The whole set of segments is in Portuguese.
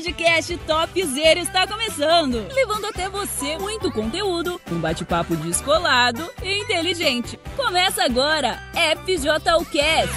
podcast Topzera está começando, levando até você muito conteúdo, um bate-papo descolado e inteligente. Começa agora, FJUcast.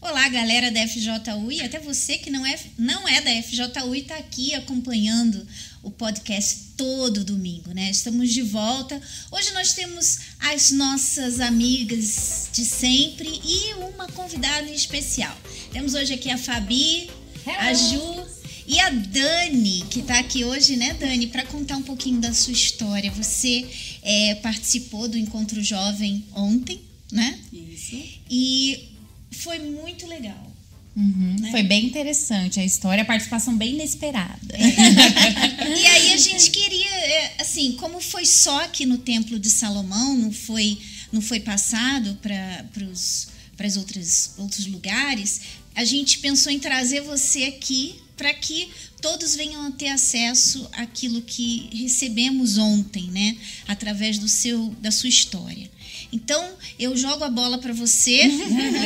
Olá, galera da FJU e até você que não é, não é da FJU e está aqui acompanhando o podcast todo domingo, né? Estamos de volta. Hoje nós temos as nossas amigas de sempre e uma convidada em especial. Temos hoje aqui a Fabi, Hello. a Ju e a Dani, que está aqui hoje, né, Dani, para contar um pouquinho da sua história. Você é, participou do Encontro Jovem ontem, né? Isso. E foi muito legal. Uhum, né? Foi bem interessante a história, a participação bem inesperada. É. e aí a gente queria, é, assim, como foi só aqui no Templo de Salomão, não foi, não foi passado para os outros, outros lugares, a gente pensou em trazer você aqui para que todos venham a ter acesso àquilo que recebemos ontem, né? Através do seu, da sua história. Então, eu jogo a bola para você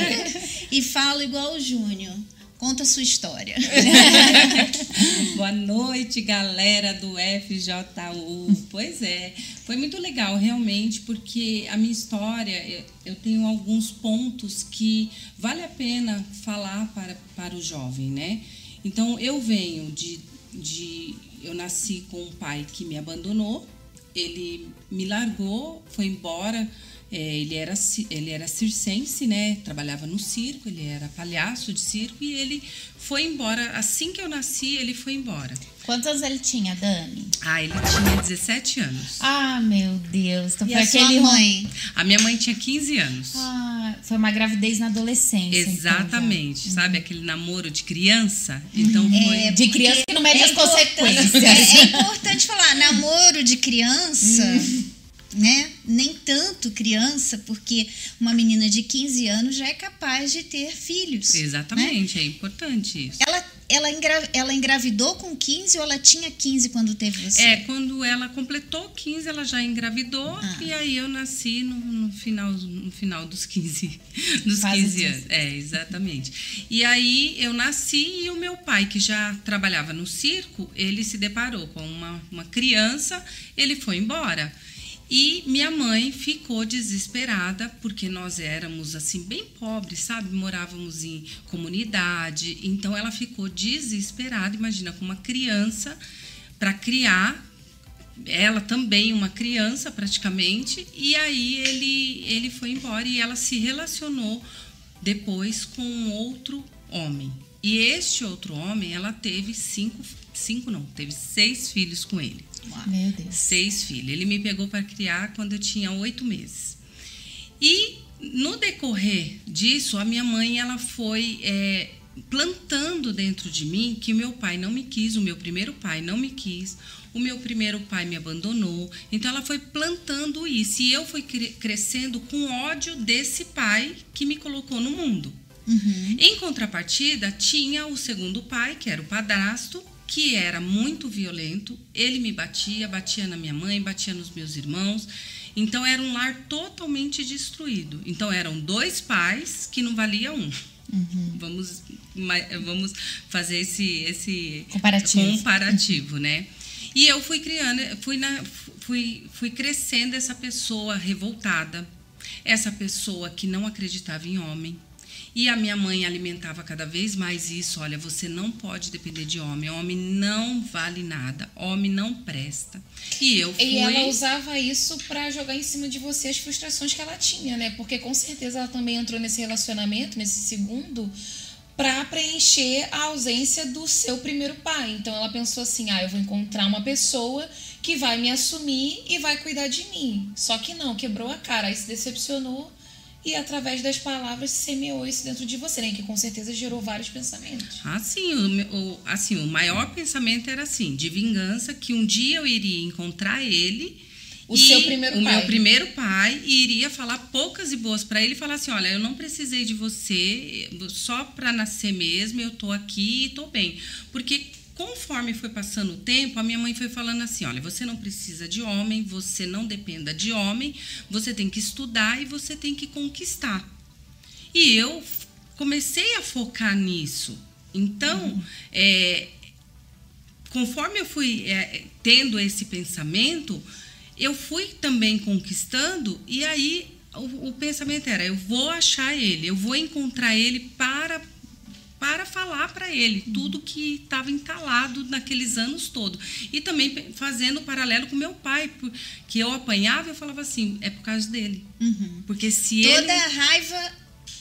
e falo igual o Júnior. Conta a sua história. Boa noite, galera do FJU. Pois é, foi muito legal, realmente, porque a minha história, eu tenho alguns pontos que vale a pena falar para, para o jovem, né? Então, eu venho de, de. Eu nasci com um pai que me abandonou, ele me largou, foi embora ele, era, ele era circense, né? Trabalhava no circo, ele era palhaço de circo e ele foi embora. Assim que eu nasci, ele foi embora. Quantos anos ele tinha, Dani? Ah, ele tinha 17 anos. Ah, meu Deus. Então e foi aquele mãe? A minha mãe tinha 15 anos. Ah, foi uma gravidez na adolescência. Então, Exatamente. Então, Sabe uhum. aquele namoro de criança? Então uhum. foi. É, de criança que não mede é as consequências. É, é, importante falar, namoro de criança. Né? Nem tanto criança, porque uma menina de 15 anos já é capaz de ter filhos. Exatamente, né? é importante isso. Ela, ela, engra, ela engravidou com 15 ou ela tinha 15 quando teve você? É, quando ela completou 15, ela já engravidou ah. e aí eu nasci no, no, final, no final dos 15, dos 15 anos. É, exatamente. E aí eu nasci e o meu pai, que já trabalhava no circo, ele se deparou com uma, uma criança, ele foi embora. E minha mãe ficou desesperada porque nós éramos assim bem pobres, sabe? Morávamos em comunidade, então ela ficou desesperada, imagina com uma criança para criar ela também uma criança praticamente, e aí ele ele foi embora e ela se relacionou depois com outro homem. E este outro homem, ela teve cinco, cinco não, teve seis filhos com ele. Meu Deus. Seis filhos. Ele me pegou para criar quando eu tinha oito meses. E no decorrer disso, a minha mãe ela foi é, plantando dentro de mim que meu pai não me quis, o meu primeiro pai não me quis, o meu primeiro pai me abandonou. Então ela foi plantando isso e eu fui crescendo com ódio desse pai que me colocou no mundo. Uhum. Em contrapartida, tinha o segundo pai, que era o padrasto, que era muito violento. Ele me batia, batia na minha mãe, batia nos meus irmãos. Então era um lar totalmente destruído. Então eram dois pais que não valia um. Uhum. Vamos, vamos fazer esse, esse comparativo. comparativo, né? E eu fui criando, fui, na, fui, fui crescendo essa pessoa revoltada, essa pessoa que não acreditava em homem, e a minha mãe alimentava cada vez mais isso. Olha, você não pode depender de homem. Homem não vale nada. Homem não presta. E eu fui. E ela usava isso para jogar em cima de você as frustrações que ela tinha, né? Porque com certeza ela também entrou nesse relacionamento, nesse segundo, para preencher a ausência do seu primeiro pai. Então ela pensou assim: ah, eu vou encontrar uma pessoa que vai me assumir e vai cuidar de mim. Só que não, quebrou a cara, aí se decepcionou e através das palavras semeou isso dentro de você, né? Que com certeza gerou vários pensamentos. Ah, sim. O, o, assim, o maior pensamento era assim, de vingança, que um dia eu iria encontrar ele. O seu primeiro o pai. O meu primeiro pai e iria falar poucas e boas para ele e falar assim: olha, eu não precisei de você só para nascer mesmo, eu tô aqui e tô bem. Porque Conforme foi passando o tempo, a minha mãe foi falando assim: olha, você não precisa de homem, você não dependa de homem, você tem que estudar e você tem que conquistar. E eu comecei a focar nisso. Então, uhum. é, conforme eu fui é, tendo esse pensamento, eu fui também conquistando, e aí o, o, pensamento era: eu vou achar ele, eu vou encontrar ele para para falar para ele tudo que estava entalado naqueles anos todos. E também fazendo paralelo com meu pai, que eu apanhava eu falava assim, é por causa dele. Uhum. Porque se Toda ele... a raiva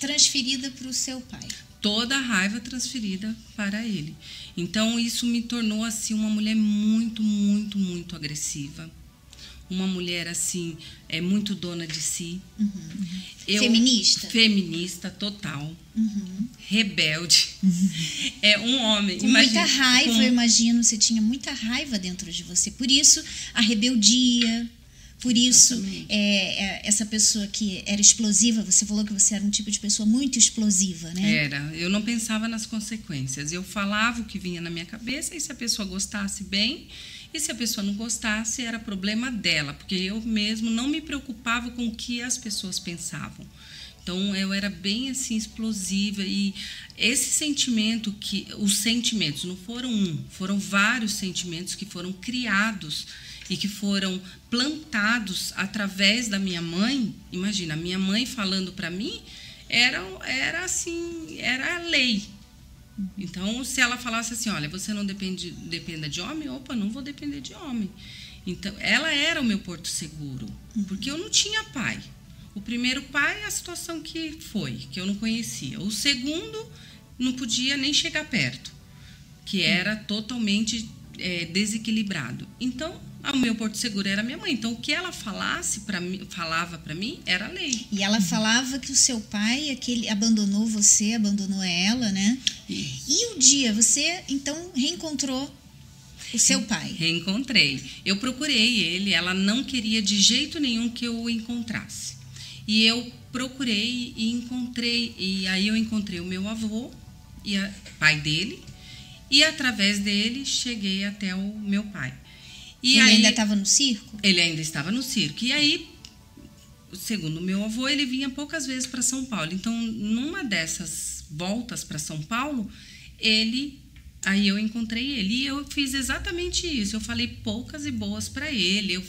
transferida para o seu pai. Toda a raiva transferida para ele. Então isso me tornou assim uma mulher muito, muito, muito agressiva uma mulher assim, é muito dona de si. Uhum. Eu, feminista? Feminista, total. Uhum. Rebelde. Uhum. É um homem. Com imagina, muita raiva, com... eu imagino. Você tinha muita raiva dentro de você. Por isso, a rebeldia. Por isso, é, é, essa pessoa que era explosiva, você falou que você era um tipo de pessoa muito explosiva, né? Era. Eu não pensava nas consequências. Eu falava o que vinha na minha cabeça e se a pessoa gostasse bem, e se a pessoa não gostasse, era problema dela, porque eu mesmo não me preocupava com o que as pessoas pensavam. Então eu era bem assim explosiva e esse sentimento que os sentimentos não foram um, foram vários sentimentos que foram criados e que foram plantados através da minha mãe. Imagina, a minha mãe falando para mim era era assim, era a lei. Então, se ela falasse assim, olha, você não depende, dependa de homem, opa, não vou depender de homem. Então, ela era o meu porto seguro, porque eu não tinha pai. O primeiro pai, a situação que foi, que eu não conhecia. O segundo, não podia nem chegar perto, que era totalmente é, desequilibrado. Então, o meu porto seguro era minha mãe. Então, o que ela falasse para mim, falava para mim, era lei. E ela falava que o seu pai, aquele abandonou você, abandonou ela, né? Isso. E o dia você então reencontrou o seu pai? Reencontrei. Eu procurei ele, ela não queria de jeito nenhum que eu o encontrasse. E eu procurei e encontrei, e aí eu encontrei o meu avô e a, pai dele, e através dele cheguei até o meu pai. E ele aí, ainda estava no circo? Ele ainda estava no circo. E aí, segundo meu avô, ele vinha poucas vezes para São Paulo. Então, numa dessas voltas para São Paulo, ele aí eu encontrei ele e eu fiz exatamente isso. Eu falei poucas e boas para ele. Eu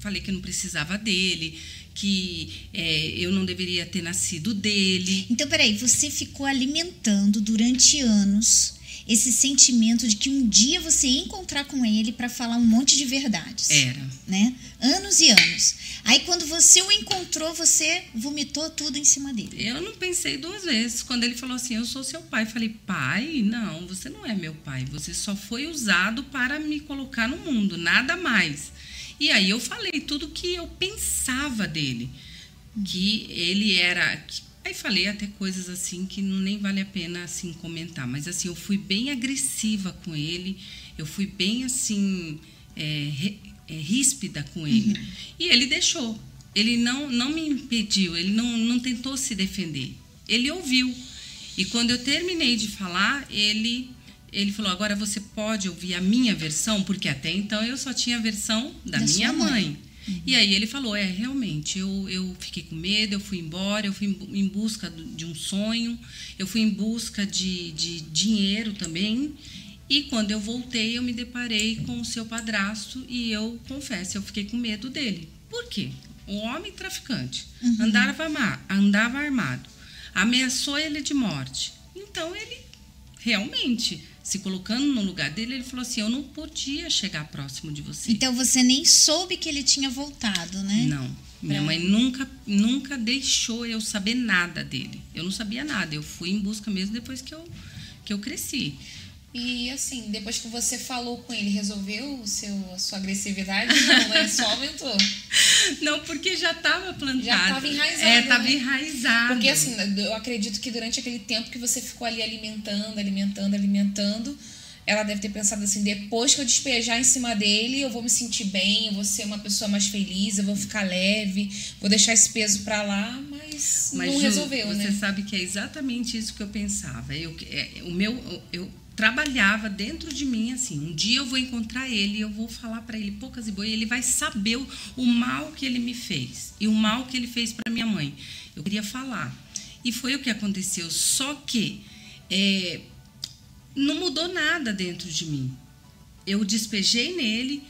falei que não precisava dele, que é, eu não deveria ter nascido dele. Então, peraí, você ficou alimentando durante anos esse sentimento de que um dia você ia encontrar com ele para falar um monte de verdades. Era. Né? Anos e anos. Aí quando você o encontrou, você vomitou tudo em cima dele. Eu não pensei duas vezes. Quando ele falou assim, eu sou seu pai, falei, pai? Não, você não é meu pai. Você só foi usado para me colocar no mundo, nada mais. E aí eu falei tudo que eu pensava dele. Que ele era Aí falei até coisas assim que nem vale a pena assim comentar, mas assim eu fui bem agressiva com ele, eu fui bem assim é, é, ríspida com ele uhum. e ele deixou. Ele não não me impediu, ele não não tentou se defender. Ele ouviu e quando eu terminei de falar ele ele falou agora você pode ouvir a minha versão porque até então eu só tinha a versão da, da minha mãe. mãe. Uhum. E aí ele falou: é, realmente, eu, eu fiquei com medo, eu fui embora, eu fui em busca de um sonho, eu fui em busca de, de dinheiro também. E quando eu voltei, eu me deparei com o seu padrasto e eu confesso, eu fiquei com medo dele. Por quê? Um homem traficante, uhum. andava, andava armado, ameaçou ele de morte. Então ele realmente se colocando no lugar dele, ele falou assim: Eu não podia chegar próximo de você. Então você nem soube que ele tinha voltado, né? Não. Minha mãe nunca, nunca deixou eu saber nada dele. Eu não sabia nada. Eu fui em busca mesmo depois que eu, que eu cresci. E assim, depois que você falou com ele, resolveu o seu, a sua agressividade? Não, né? Só aumentou. Não, porque já estava plantado. Já estava enraizado. É, estava né? enraizado. Porque assim, eu acredito que durante aquele tempo que você ficou ali alimentando, alimentando, alimentando, ela deve ter pensado assim: depois que eu despejar em cima dele, eu vou me sentir bem, eu vou ser uma pessoa mais feliz, eu vou ficar leve, vou deixar esse peso para lá, mas, mas não Ju, resolveu, você né? Você sabe que é exatamente isso que eu pensava. Eu, é, o meu, eu trabalhava dentro de mim assim. Um dia eu vou encontrar ele, eu vou falar para ele poucas e boas, ele vai saber o, o, mal que ele me fez e o mal que ele fez para minha mãe. Eu queria falar. E foi o que aconteceu. Só que é, não mudou nada dentro de mim. Eu despejei nele,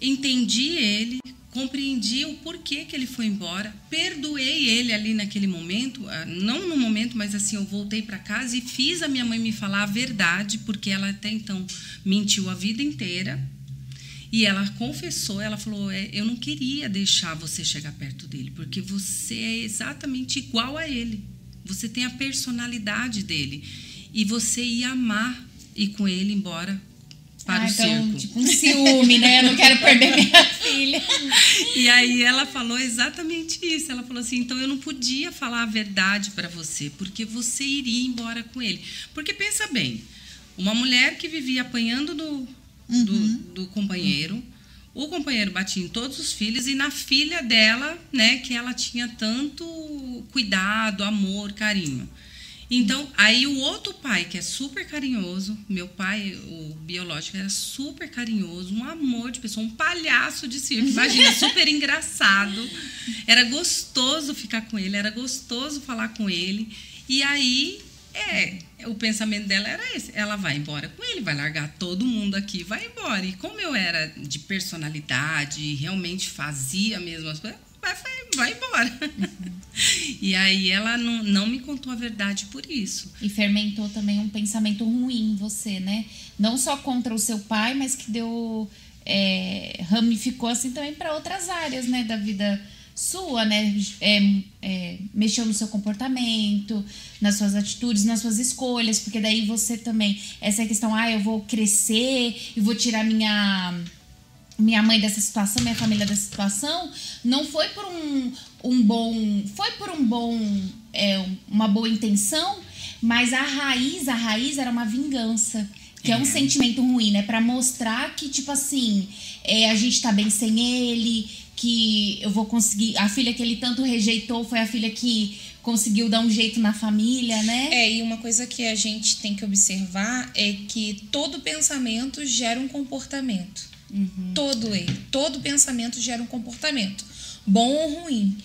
entendi ele, compreendi o porquê que ele foi embora, perdoei ele ali naquele momento, ah, não no momento, mas assim, eu voltei para casa e fiz a minha mãe me falar a verdade, porque ela até então mentiu a vida inteira. E ela confessou, ela falou: é, Eu não queria deixar você chegar perto dele, porque você é exatamente igual a ele. Você tem a personalidade dele. E você ia amar ir com ele embora para ah, o então, circo. tipo um ciúme, né? Eu não quero perder minha E aí ela falou exatamente isso. Ela falou assim: então eu não podia falar a verdade para você, porque você iria embora com ele. Porque pensa bem, uma mulher que vivia apanhando do, uhum. do, do, companheiro, o companheiro batia em todos os filhos e na filha dela, né, que ela tinha tanto cuidado, amor, carinho. Então, aí o outro pai, que é super carinhoso, meu pai, o biológico, era super carinhoso, um amor de pessoa, um palhaço de circo. Imagina, super engraçado. Era gostoso ficar com ele, era gostoso falar com ele. E aí, é, o pensamento dela era esse: ela vai embora com ele, vai largar todo mundo aqui, vai embora. E como eu era de personalidade, realmente fazia mesmo as coisas, vai, vai, embora. Uhum. E aí ela não, não me contou a verdade por isso. E fermentou também um pensamento ruim em você, né? Não só contra o seu pai, mas que deu. É, ramificou assim também para outras áreas, né? Da vida sua, né? É, é, mexeu no seu comportamento, nas suas atitudes, nas suas escolhas, porque daí você também. Essa questão, ah, eu vou crescer e vou tirar minha minha mãe dessa situação, minha família dessa situação, não foi por um, um bom. Foi por um bom. É, uma boa intenção, mas a raiz, a raiz era uma vingança. Que é, é um sentimento ruim, né? Pra mostrar que, tipo assim, é, a gente tá bem sem ele, que eu vou conseguir. A filha que ele tanto rejeitou foi a filha que conseguiu dar um jeito na família, né? É, e uma coisa que a gente tem que observar é que todo pensamento gera um comportamento. Todo ele. Todo pensamento gera um comportamento, bom ou ruim.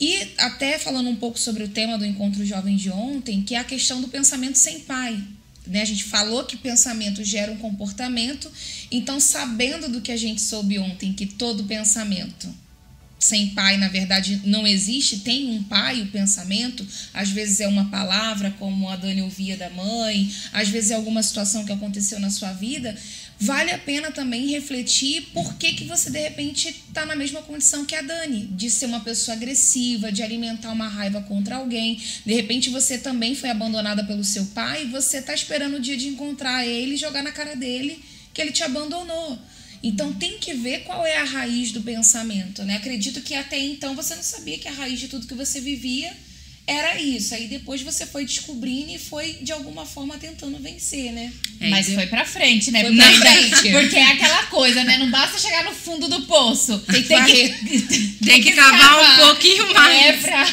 E até falando um pouco sobre o tema do encontro jovem de ontem, que é a questão do pensamento sem pai. Né? A gente falou que pensamento gera um comportamento, então sabendo do que a gente soube ontem, que todo pensamento sem pai, na verdade, não existe, tem um pai o pensamento, às vezes é uma palavra, como a Dani ouvia da mãe, às vezes é alguma situação que aconteceu na sua vida, vale a pena também refletir por que, que você de repente está na mesma condição que a Dani, de ser uma pessoa agressiva, de alimentar uma raiva contra alguém. De repente você também foi abandonada pelo seu pai e você está esperando o dia de encontrar ele e jogar na cara dele que ele te abandonou. Então tem que ver qual é a raiz do pensamento, né? Acredito que até então você não sabia que a raiz de tudo que você vivia era isso. Aí depois você foi descobrindo e foi, de alguma forma, tentando vencer, né? É, Mas foi pra frente, né? Foi pra frente. Porque é aquela coisa, né? Não basta chegar no fundo do poço. Tem que, tem que, tem tem que cavar, cavar um pouquinho mais. É pra...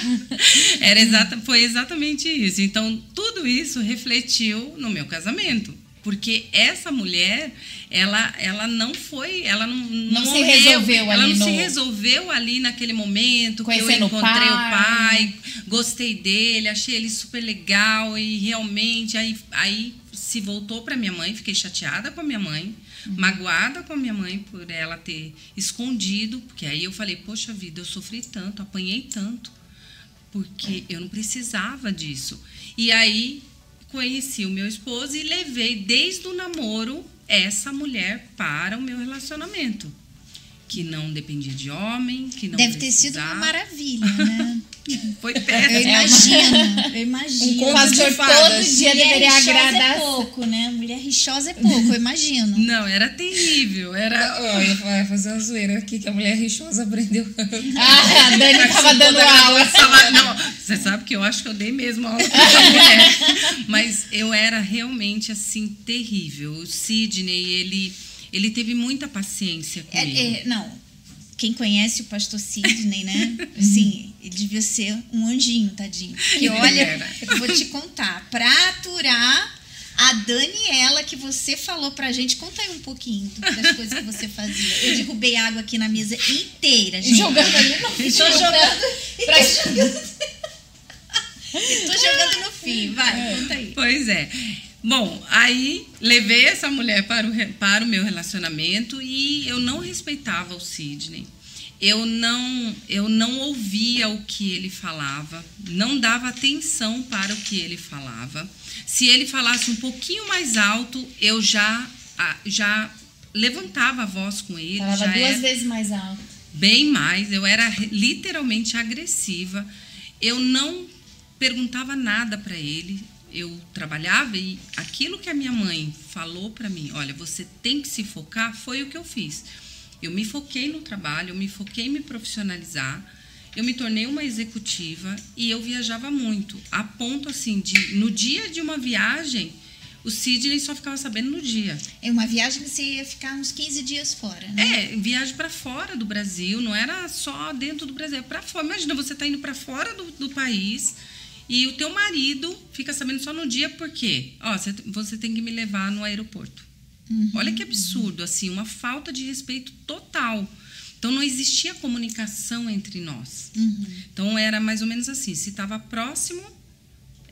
Era exata, foi exatamente isso. Então, tudo isso refletiu no meu casamento. Porque essa mulher, ela, ela não foi, ela não, não, não se resolveu ela ali não no... se resolveu ali naquele momento Conhecendo que eu encontrei o pai. o pai, gostei dele, achei ele super legal e realmente aí, aí se voltou para minha mãe, fiquei chateada com a minha mãe, uhum. magoada com a minha mãe por ela ter escondido, porque aí eu falei, poxa vida, eu sofri tanto, apanhei tanto, porque eu não precisava disso. E aí conheci o meu esposo e levei desde o namoro essa mulher para o meu relacionamento. Que não dependia de homem, que não Deve precisava. ter sido uma maravilha, né? Foi péssimo. Eu imagino, eu imagino. Um pastor todo dia Mulher deveria rixosa agradar. é pouco, né? Mulher rixosa é pouco, eu imagino. Não, era terrível. Era. Eu ia fazer uma zoeira aqui que a mulher rixosa aprendeu. Ah, a Dani tava dando aula. Não, você sabe que eu acho que eu dei mesmo aula pra essa mulher. Mas eu era realmente assim, terrível. O Sidney, ele, ele teve muita paciência É, comigo. é, não, quem conhece o pastor Sidney, né? Sim, ele devia ser um anjinho, tadinho. Que olha, eu vou te contar, pra aturar a Daniela que você falou pra gente, conta aí um pouquinho das coisas que você fazia. Eu derrubei água aqui na mesa inteira, gente. Jogando ali no Estou jogando. Pra- jogando. Tô jogando no fim, vai, conta aí. Pois é. Bom, aí levei essa mulher para o, para o meu relacionamento e eu não respeitava o Sidney. Eu não, eu não ouvia o que ele falava, não dava atenção para o que ele falava. Se ele falasse um pouquinho mais alto, eu já, já levantava a voz com ele. Falava duas vezes mais alto. Bem mais, eu era literalmente agressiva. Eu não perguntava nada para ele, eu trabalhava e aquilo que a minha mãe falou para mim, olha, você tem que se focar, foi o que eu fiz. Eu me foquei no trabalho, eu me foquei em me profissionalizar, eu me tornei uma executiva e eu viajava muito, a ponto assim de no dia de uma viagem, o Sidney só ficava sabendo no dia. É uma viagem que você ia ficar uns 15 dias fora, né? É, viagem para fora do Brasil, não era só dentro do Brasil, é para fora. Imagina, você tá indo para fora do, do país e o teu marido fica sabendo só no dia porque, ó, você, tem que me levar no aeroporto. Uhum. Olha que absurdo, assim, uma falta de respeito total. Então não existia comunicação entre nós. Uhum. Então era mais ou menos assim, se estava próximo,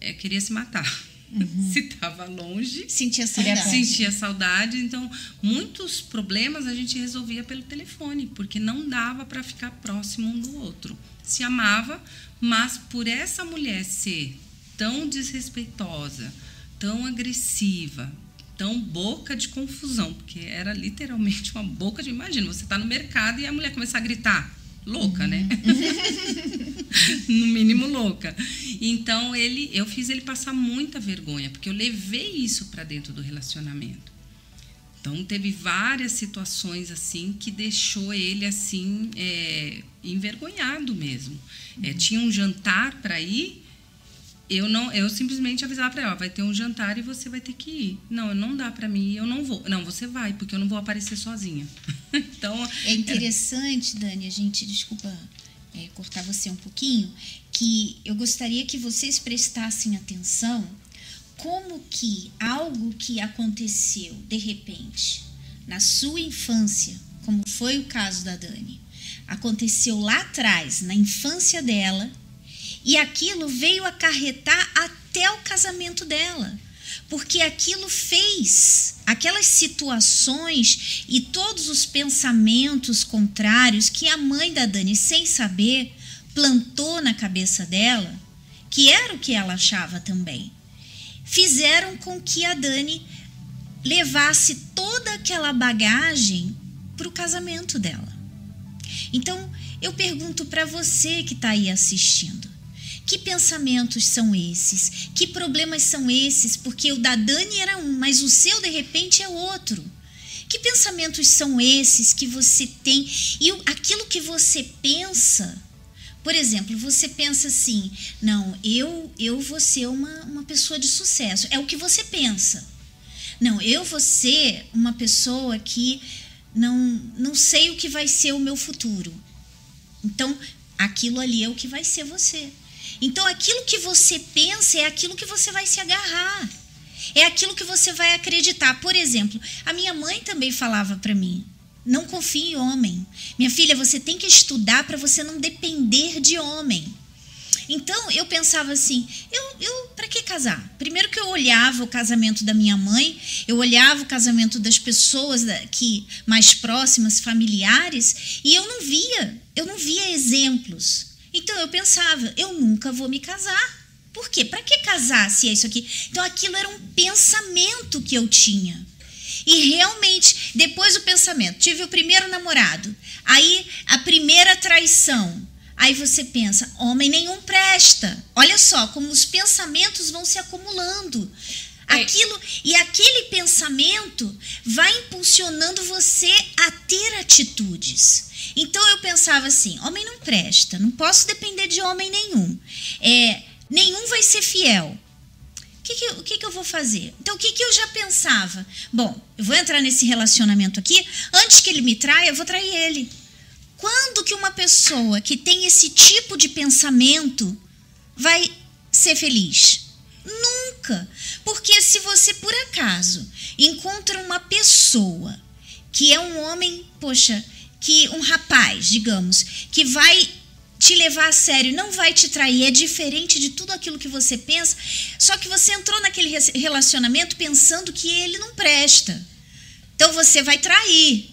é, queria se matar. Uhum. Se estava longe, sentia saudade. Sentia saudade. Então, muitos problemas a gente resolvia pelo telefone, porque não dava para ficar próximo um do outro. Se amava, mas por essa mulher ser tão desrespeitosa, tão agressiva, tão boca de confusão, porque era literalmente uma boca de. Imagina, você está no mercado e a mulher começar a gritar. Louca, né? no mínimo louca. Então ele, eu fiz ele passar muita vergonha, porque eu levei isso para dentro do relacionamento. Então teve várias situações assim que deixou ele assim é, envergonhado mesmo. É, tinha um jantar para ir, eu não, eu simplesmente avisava para ela, vai ter um jantar e você vai ter que ir. Não, não dá para mim, eu não vou. Não, você vai, porque eu não vou aparecer sozinha. então é interessante, Dani, a gente desculpa é, cortar você um pouquinho, que eu gostaria que vocês prestassem atenção como que algo que aconteceu de repente na sua infância, como foi o caso da Dani, aconteceu lá atrás, na infância dela, e aquilo veio acarretar até o casamento dela. Porque aquilo fez, aquelas situações e todos os pensamentos contrários que a mãe da Dani, sem saber, plantou na cabeça dela, que era o que ela achava também fizeram com que a Dani levasse toda aquela bagagem para o casamento dela. Então, eu pergunto para você que está aí assistindo: que pensamentos são esses? Que problemas são esses? Porque o da Dani era um, mas o seu de repente é outro. Que pensamentos são esses que você tem? E aquilo que você pensa por exemplo, você pensa assim: não, eu, eu vou ser uma, uma pessoa de sucesso. É o que você pensa. Não, eu vou ser uma pessoa que não, não sei o que vai ser o meu futuro. Então, aquilo ali é o que vai ser você. Então, aquilo que você pensa é aquilo que você vai se agarrar. É aquilo que você vai acreditar. Por exemplo, a minha mãe também falava para mim: não confie em homem. Minha filha, você tem que estudar para você não depender de homem. Então eu pensava assim, eu, eu para que casar? Primeiro que eu olhava o casamento da minha mãe, eu olhava o casamento das pessoas que mais próximas, familiares, e eu não via, eu não via exemplos. Então eu pensava, eu nunca vou me casar. Por quê? Para que casar se é isso aqui? Então aquilo era um pensamento que eu tinha. E realmente, depois o pensamento, tive o primeiro namorado, aí a primeira traição. Aí você pensa, homem nenhum presta. Olha só como os pensamentos vão se acumulando. É. Aquilo e aquele pensamento vai impulsionando você a ter atitudes. Então eu pensava assim: homem não presta, não posso depender de homem nenhum. É, nenhum vai ser fiel que, que, o que, que eu vou fazer? Então, o que, que eu já pensava? Bom, eu vou entrar nesse relacionamento aqui, antes que ele me traia, eu vou trair ele. Quando que uma pessoa que tem esse tipo de pensamento vai ser feliz? Nunca. Porque se você, por acaso, encontra uma pessoa que é um homem, poxa, que um rapaz, digamos, que vai te levar a sério, não vai te trair, é diferente de tudo aquilo que você pensa. Só que você entrou naquele relacionamento pensando que ele não presta. Então você vai trair.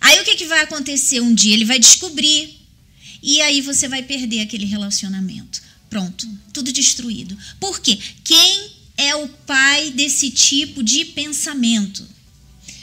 Aí o que, que vai acontecer? Um dia ele vai descobrir. E aí você vai perder aquele relacionamento. Pronto, tudo destruído. Por quê? Quem é o pai desse tipo de pensamento?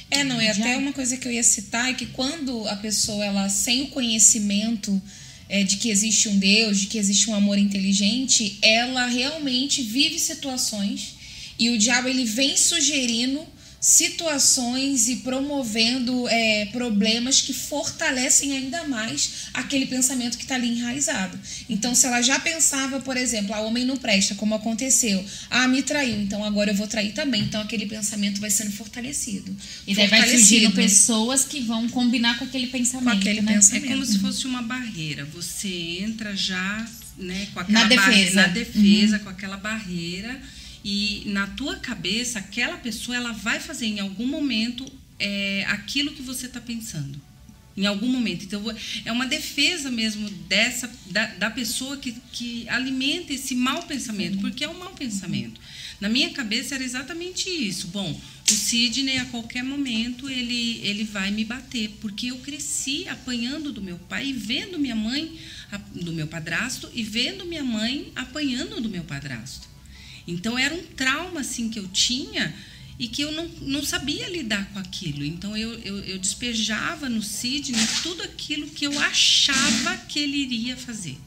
É, não, é até uma coisa que eu ia citar é que quando a pessoa ela sem o conhecimento é, de que existe um Deus, de que existe um amor inteligente, ela realmente vive situações e o diabo ele vem sugerindo situações e promovendo é, problemas que fortalecem ainda mais aquele pensamento que está ali enraizado. Então, se ela já pensava, por exemplo, ah, homem não presta, como aconteceu, ah, me traiu, então agora eu vou trair também. Então, aquele pensamento vai sendo fortalecido. E daí vai surgindo pessoas que vão combinar com aquele pensamento. Com aquele né? pensamento. É como se fosse uma barreira. Você entra já né, com aquela na defesa, na defesa uhum. com aquela barreira e na tua cabeça, aquela pessoa ela vai fazer em algum momento é, aquilo que você está pensando. Em algum momento. Então, é uma defesa mesmo dessa da, da pessoa que, que alimenta esse mau pensamento, porque é um mau pensamento. Na minha cabeça era exatamente isso. Bom, o Sidney, a qualquer momento, ele, ele vai me bater, porque eu cresci apanhando do meu pai e vendo minha mãe, do meu padrasto, e vendo minha mãe apanhando do meu padrasto. Então era um trauma assim que eu tinha e que eu não, não sabia lidar com aquilo. Então eu, eu, eu despejava no Sidney tudo aquilo que eu achava que ele iria fazer.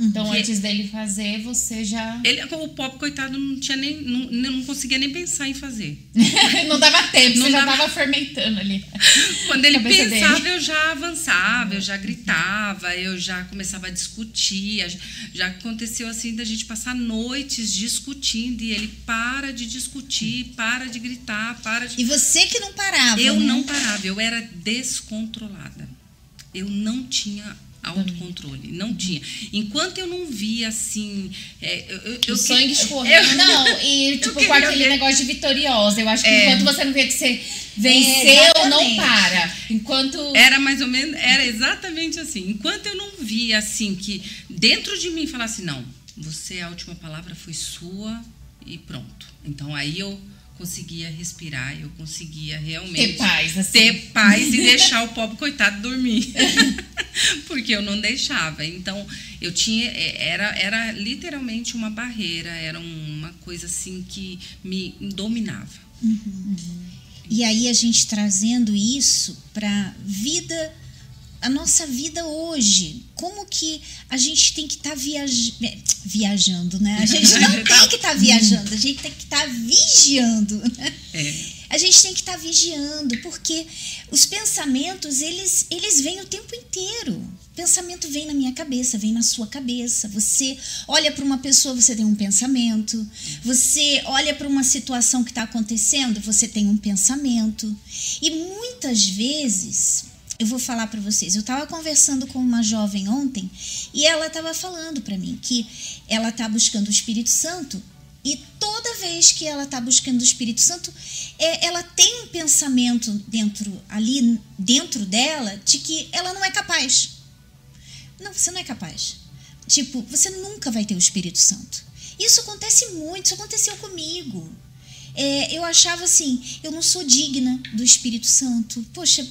Então, antes dele fazer, você já. Ele, o pobre, coitado, não tinha nem. Não, não conseguia nem pensar em fazer. não dava tempo, não você dava... já estava fermentando ali. Quando ele pensava, dele. eu já avançava, eu já gritava, eu já começava a discutir. Já aconteceu assim da gente passar noites discutindo e ele para de discutir, para de gritar, para de. E você que não parava. Eu né? não parava, eu era descontrolada. Eu não tinha autocontrole. Não tinha. Enquanto eu não via assim. É, eu, eu, o sangue escorrendo. Não, e tipo com aquele negócio de vitoriosa. Eu acho que é. enquanto você não vê que você venceu, é, não para. Enquanto. Era mais ou menos. Era exatamente assim. Enquanto eu não via assim que dentro de mim falasse, não, você, a última palavra foi sua e pronto. Então aí eu conseguia respirar, eu conseguia realmente ter paz, assim. ter paz e deixar o pobre coitado dormir. Porque eu não deixava. Então, eu tinha é, era era literalmente uma barreira, era uma coisa assim que me dominava. Uhum. E aí a gente trazendo isso para vida a nossa vida hoje. Como que a gente tem que estar tá viaj... viajando, né? A gente não tem que estar tá viajando, a gente tem que estar tá vigiando. Né? É. A gente tem que estar tá vigiando, porque os pensamentos, eles, eles vêm o tempo inteiro. O pensamento vem na minha cabeça, vem na sua cabeça. Você olha para uma pessoa, você tem um pensamento. Você olha para uma situação que está acontecendo, você tem um pensamento. E muitas vezes eu vou falar para vocês. Eu estava conversando com uma jovem ontem e ela estava falando para mim que ela está buscando o Espírito Santo e toda vez que ela está buscando o Espírito Santo, é, ela tem um pensamento dentro ali dentro dela de que ela não é capaz. Não, você não é capaz. Tipo, você nunca vai ter o Espírito Santo. Isso acontece muito, isso aconteceu comigo. É, eu achava assim, eu não sou digna do Espírito Santo. Poxa,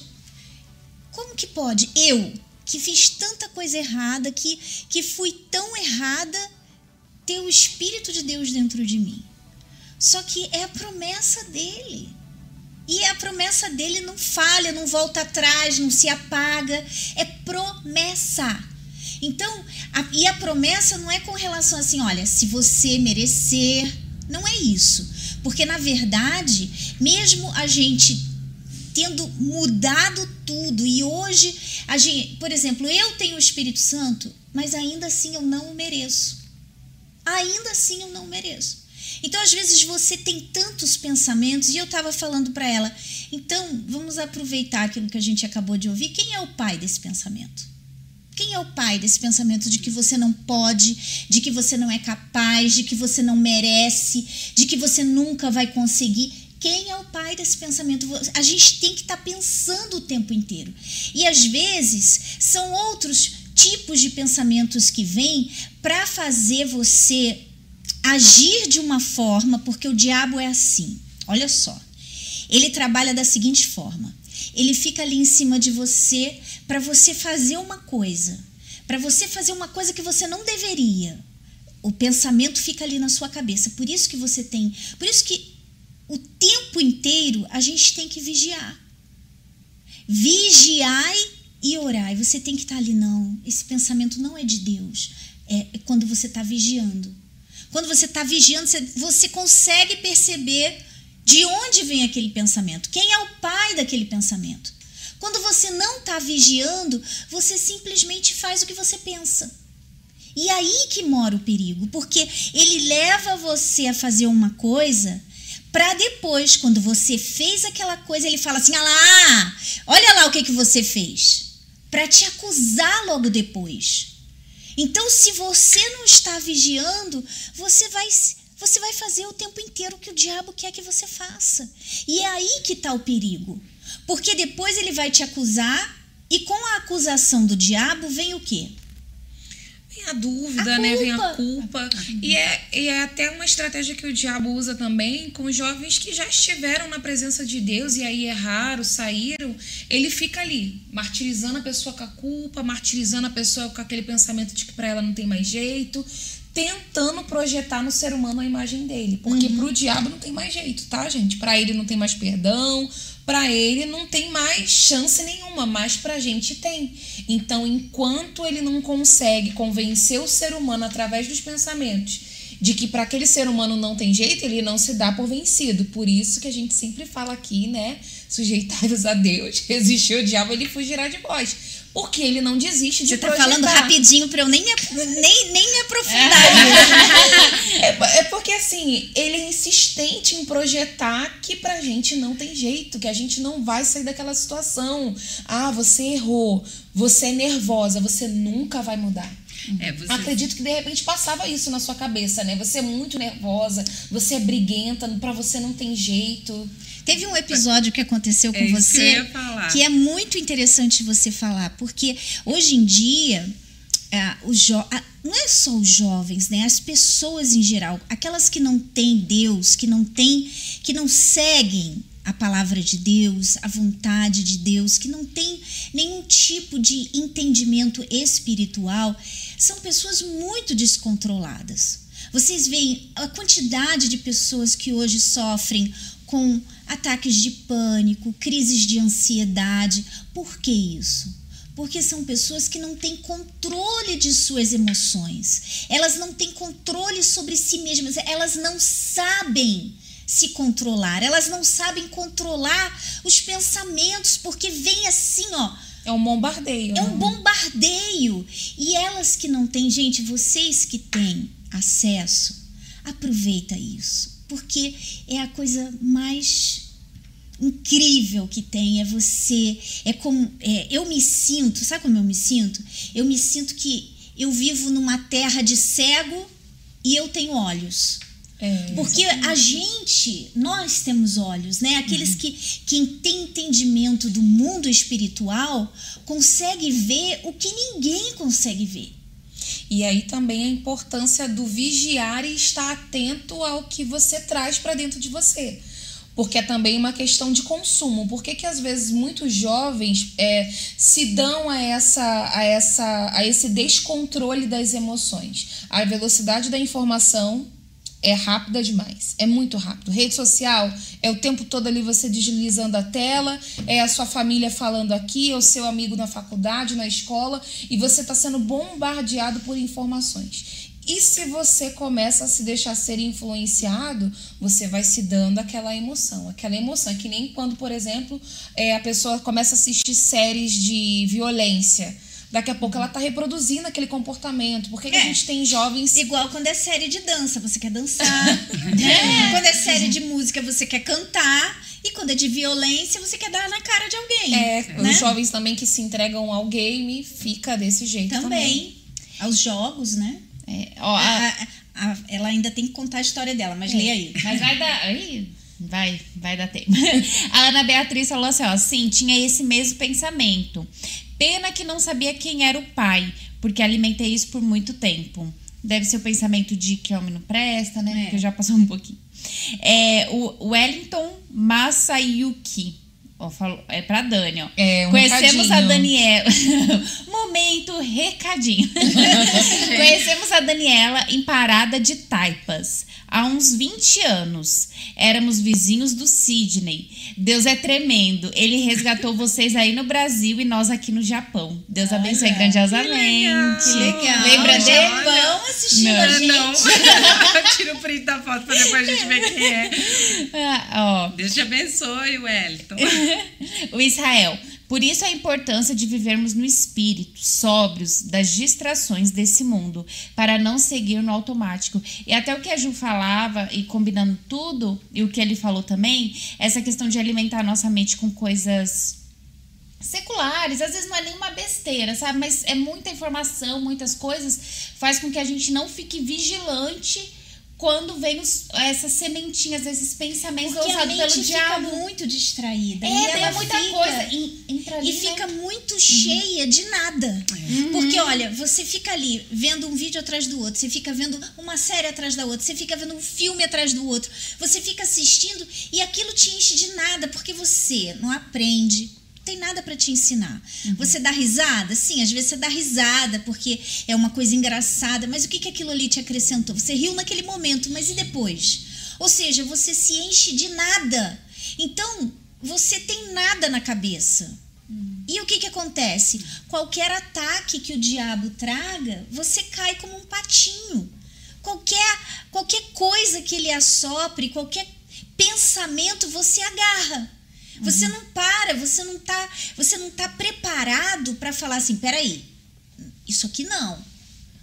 como que pode? Eu, que fiz tanta coisa errada, que, que fui tão errada, ter o Espírito de Deus dentro de mim. Só que é a promessa dele. E a promessa dele não falha, não volta atrás, não se apaga. É promessa. Então, a, e a promessa não é com relação assim, olha, se você merecer. Não é isso. Porque, na verdade, mesmo a gente tendo mudado tudo. E hoje, a gente, por exemplo, eu tenho o Espírito Santo, mas ainda assim eu não o mereço. Ainda assim eu não mereço. Então, às vezes, você tem tantos pensamentos, e eu estava falando para ela, então vamos aproveitar aquilo que a gente acabou de ouvir. Quem é o pai desse pensamento? Quem é o pai desse pensamento de que você não pode, de que você não é capaz, de que você não merece, de que você nunca vai conseguir? Quem é o pai desse pensamento? A gente tem que estar tá pensando o tempo inteiro. E às vezes são outros tipos de pensamentos que vêm para fazer você agir de uma forma, porque o diabo é assim. Olha só. Ele trabalha da seguinte forma: ele fica ali em cima de você para você fazer uma coisa, para você fazer uma coisa que você não deveria. O pensamento fica ali na sua cabeça. Por isso que você tem, por isso que o tempo inteiro a gente tem que vigiar. Vigiai e orai. Você tem que estar ali, não. Esse pensamento não é de Deus. É, é quando você está vigiando. Quando você está vigiando, você, você consegue perceber de onde vem aquele pensamento. Quem é o pai daquele pensamento? Quando você não está vigiando, você simplesmente faz o que você pensa. E aí que mora o perigo, porque ele leva você a fazer uma coisa para depois, quando você fez aquela coisa, ele fala assim: ah lá, olha lá o que, que você fez. Para te acusar logo depois. Então, se você não está vigiando, você vai, você vai fazer o tempo inteiro o que o diabo quer que você faça. E é aí que está o perigo. Porque depois ele vai te acusar, e com a acusação do diabo vem o quê? Vem a dúvida, a né? Vem a culpa. E é, e é até uma estratégia que o diabo usa também com jovens que já estiveram na presença de Deus e aí erraram, saíram. Ele fica ali, martirizando a pessoa com a culpa, martirizando a pessoa com aquele pensamento de que para ela não tem mais jeito, tentando projetar no ser humano a imagem dele. Porque uhum. pro diabo não tem mais jeito, tá, gente? Para ele não tem mais perdão, para ele não tem mais chance nenhuma, mas para a gente tem. Então, enquanto ele não consegue convencer o ser humano através dos pensamentos de que para aquele ser humano não tem jeito, ele não se dá por vencido. Por isso que a gente sempre fala aqui, né? Sujeitai-vos a Deus, resistir o diabo, ele fugirá de vós porque ele não desiste de Você tá falando rapidinho para eu nem me, nem, nem me aprofundar é. é, é porque assim, ele é insistente em projetar que pra gente não tem jeito, que a gente não vai sair daquela situação. Ah, você errou, você é nervosa, você nunca vai mudar. É, você... Acredito que de repente passava isso na sua cabeça, né? Você é muito nervosa, você é briguenta, para você não tem jeito. Teve um episódio que aconteceu com é você que, que, é muito interessante você falar, porque hoje em dia é, jo não é só os jovens, né? As pessoas em geral, aquelas que não têm Deus, que não têm, que não seguem a palavra de Deus, a vontade de Deus, que não tem nenhum tipo de entendimento espiritual, são pessoas muito descontroladas. Vocês veem a quantidade de pessoas que hoje sofrem com ataques de pânico, crises de ansiedade. Por que isso? Porque são pessoas que não têm controle de suas emoções. Elas não têm controle sobre si mesmas, elas não sabem se controlar, elas não sabem controlar os pensamentos, porque vem assim, ó. É um bombardeio. É um né? bombardeio. E elas que não têm, gente, vocês que têm acesso, aproveita isso porque é a coisa mais incrível que tem é você é como é, eu me sinto sabe como eu me sinto? Eu me sinto que eu vivo numa terra de cego e eu tenho olhos. É, porque a gente nós temos olhos né? Aqueles uhum. que quem tem entendimento do mundo espiritual consegue ver o que ninguém consegue ver e aí também a importância do vigiar e estar atento ao que você traz para dentro de você. Porque é também uma questão de consumo. Por que, que às vezes muitos jovens é, se dão a, essa, a, essa, a esse descontrole das emoções? A velocidade da informação é rápida demais, é muito rápido. Rede social é o tempo todo ali você deslizando a tela, é a sua família falando aqui, é o seu amigo na faculdade, na escola, e você está sendo bombardeado por informações. E se você começa a se deixar ser influenciado, você vai se dando aquela emoção. Aquela emoção, é que nem quando, por exemplo, é, a pessoa começa a assistir séries de violência daqui a pouco ela tá reproduzindo aquele comportamento. Por que, é. que a é. gente tem jovens. Igual quando é série de dança, você quer dançar. né? Quando é série de música, você quer cantar. E quando é de violência, você quer dar na cara de alguém. É, né? os jovens também que se entregam ao game fica desse jeito também. também. Aos jogos, né? É, ó, a, a, a, ela ainda tem que contar a história dela, mas é. lê aí. Mas vai dar. Aí, vai, vai dar tempo. a Ana Beatriz falou assim: ó, sim, tinha esse mesmo pensamento. Pena que não sabia quem era o pai, porque alimentei isso por muito tempo. Deve ser o pensamento de que homem não presta, né? É. Que já passou um pouquinho. É, o Wellington Masayuki. Ó, falou, é pra Dani, ó. É, um Conhecemos recadinho. a Daniela. Momento recadinho. Conhecemos a Daniela em Parada de Taipas. Há uns 20 anos. Éramos vizinhos do Sidney. Deus é tremendo. Ele resgatou vocês aí no Brasil e nós aqui no Japão. Deus abençoe Olha, grandiosamente. Que legal. Lembra no dele? Japão assistindo Não. a gente. não. Tira o print da foto pra depois a gente ver quem é. Ah, ó. Deus te abençoe, Wellington. o Israel. Por isso a importância de vivermos no espírito, sóbrios das distrações desse mundo, para não seguir no automático. E até o que a Ju falava, e combinando tudo, e o que ele falou também, essa questão de alimentar nossa mente com coisas seculares, às vezes não é nenhuma besteira, sabe? Mas é muita informação, muitas coisas, faz com que a gente não fique vigilante quando vem os- essas sementinhas, esses pensamentos Porque lançados pelo fica diabo. muito distraída. É, e daí ela é muita fica- coisa. E, E né? fica muito cheia de nada. Porque, olha, você fica ali vendo um vídeo atrás do outro, você fica vendo uma série atrás da outra, você fica vendo um filme atrás do outro, você fica assistindo e aquilo te enche de nada, porque você não aprende. Tem nada para te ensinar. Você dá risada? Sim, às vezes você dá risada porque é uma coisa engraçada, mas o que, que aquilo ali te acrescentou? Você riu naquele momento, mas e depois? Ou seja, você se enche de nada. Então, você tem nada na cabeça. E o que, que acontece? Qualquer ataque que o diabo traga, você cai como um patinho. Qualquer, qualquer coisa que ele assopre, qualquer pensamento, você agarra. Você não para, você não tá, você não tá preparado para falar assim, peraí, isso aqui não.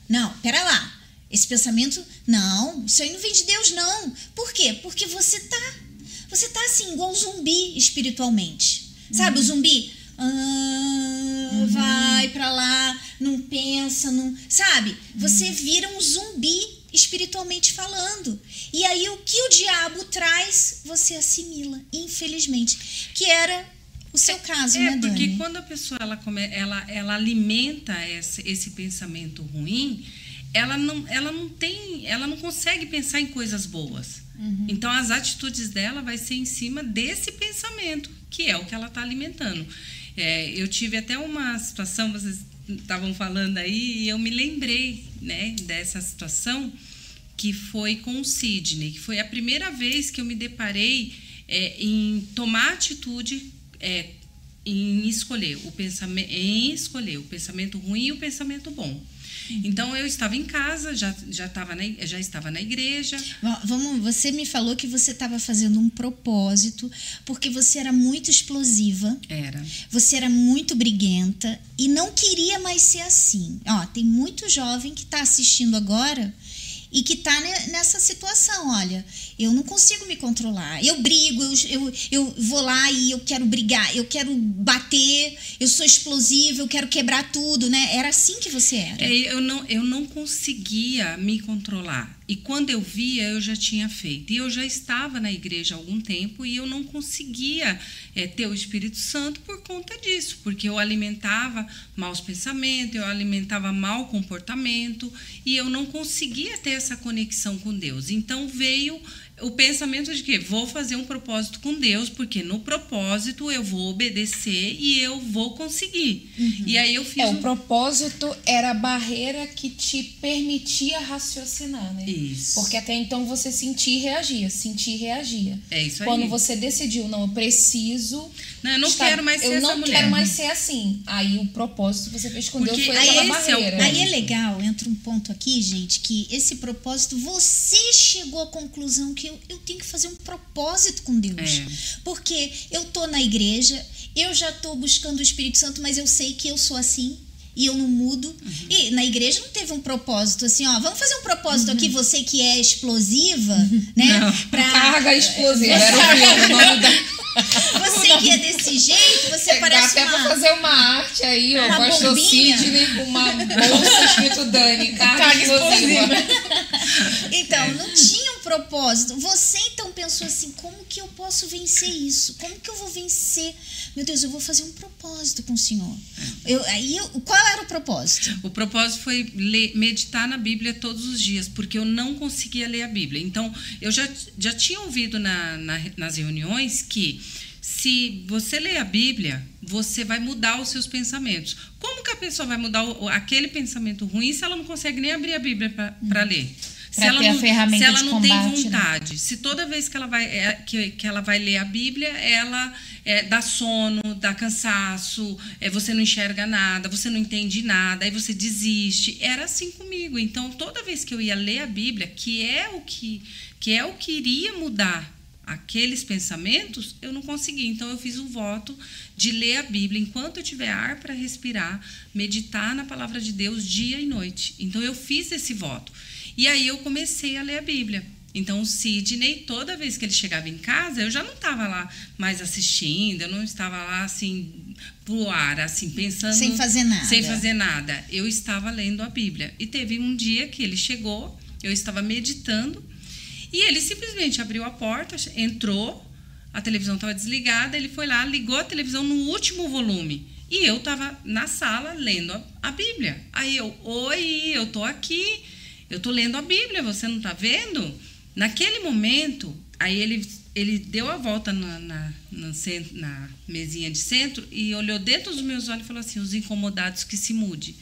Não, pera lá. Esse pensamento, não, isso aí não vem de Deus, não. Por quê? Porque você tá. Você tá assim, igual um zumbi espiritualmente. Sabe, o zumbi? Ah, Vai pra lá, não pensa, não. Sabe? Você vira um zumbi espiritualmente falando. E aí o que o diabo traz, você assimila, infelizmente. Que era o seu caso, É, né, porque Dani? quando a pessoa ela, come, ela, ela alimenta esse, esse pensamento ruim, ela não, ela não tem, ela não consegue pensar em coisas boas. Então as atitudes dela vai ser em cima desse pensamento, que é o que ela está alimentando. É, eu tive até uma situação, vocês estavam falando aí, e eu me lembrei né, dessa situação que foi com o Sidney, que foi a primeira vez que eu me deparei é, em tomar atitude é, em escolher o pensamento, em escolher o pensamento ruim e o pensamento bom. Então eu estava em casa, já já estava na, já estava na igreja. Va- Vamos, você me falou que você estava fazendo um propósito porque você era muito explosiva, Era. você era muito briguenta e não queria mais ser assim. Ó, tem muito jovem que está assistindo agora e que está nessa situação. Olha, eu não consigo me controlar. Eu brigo, eu, eu, eu vou lá e eu quero brigar, eu quero bater, eu sou explosiva, eu quero quebrar tudo, né? Era assim que você era. É, eu não eu não conseguia me controlar. E quando eu via, eu já tinha feito. E eu já estava na igreja há algum tempo e eu não conseguia é, ter o Espírito Santo por conta disso, porque eu alimentava maus pensamentos, eu alimentava mau comportamento e eu não conseguia ter essa conexão com Deus. Então veio o pensamento de que vou fazer um propósito com Deus, porque no propósito eu vou obedecer e eu vou conseguir. E aí eu fiz É, um o propósito era a barreira que te permitia raciocinar, né? Isso. Porque até então você sentia e reagia, sentia e reagia. É isso aí. Quando você decidiu, não, eu preciso. Não, eu não estar- quero mais ser Eu essa não mulher. quero mais ser assim. Aí o propósito que você fez com Porque Deus foi aí aquela esse é o barreira. Aí é legal, entra um ponto aqui, gente, que esse propósito, você chegou à conclusão que eu, eu tenho que fazer um propósito com Deus. É. Porque eu tô na igreja, eu já tô buscando o Espírito Santo, mas eu sei que eu sou assim. E eu não mudo. Uhum. E na igreja não teve um propósito assim, ó. Vamos fazer um propósito aqui, você que é explosiva, né? Uhum. Não. Pra, Carga explosiva. Era o nome da. você que é desse jeito, você Dá parece até pra uma. fazer uma arte aí, ó. Uma Pastor bombinha. Sidney com uma bolsa escrito Dani. Carga explosiva. Então, não tinha um propósito. Você então pensou assim: como que eu posso vencer isso? Como que eu vou vencer? Meu Deus, eu vou fazer um propósito com o Senhor. Eu, aí eu, qual era o propósito? O propósito foi ler, meditar na Bíblia todos os dias, porque eu não conseguia ler a Bíblia. Então, eu já, já tinha ouvido na, na, nas reuniões que se você ler a Bíblia, você vai mudar os seus pensamentos. Como que a pessoa vai mudar o, aquele pensamento ruim se ela não consegue nem abrir a Bíblia para ler? Se ela, não, se ela não combate, tem vontade, né? se toda vez que ela vai, é, que, que ela vai ler a Bíblia, ela é, dá sono, dá cansaço, é, você não enxerga nada, você não entende nada, aí você desiste. Era assim comigo. Então, toda vez que eu ia ler a Bíblia, que é o que, que é o que iria mudar aqueles pensamentos, eu não consegui. Então eu fiz o voto de ler a Bíblia enquanto eu tiver ar para respirar, meditar na palavra de Deus dia e noite. Então eu fiz esse voto. E aí eu comecei a ler a Bíblia. Então o Sidney, toda vez que ele chegava em casa, eu já não estava lá mais assistindo, eu não estava lá assim pro ar, assim, pensando sem fazer nada. Sem fazer nada. Eu estava lendo a Bíblia. E teve um dia que ele chegou, eu estava meditando e ele simplesmente abriu a porta, entrou, a televisão estava desligada, ele foi lá, ligou a televisão no último volume. E eu estava na sala lendo a, a, Bíblia. Aí eu, oi, eu tô aqui, eu tô lendo a Bíblia, você não está vendo? Naquele momento, aí ele, ele deu a volta na, na, na, na mesinha de centro e olhou dentro dos meus olhos e falou assim: os incomodados que se mude.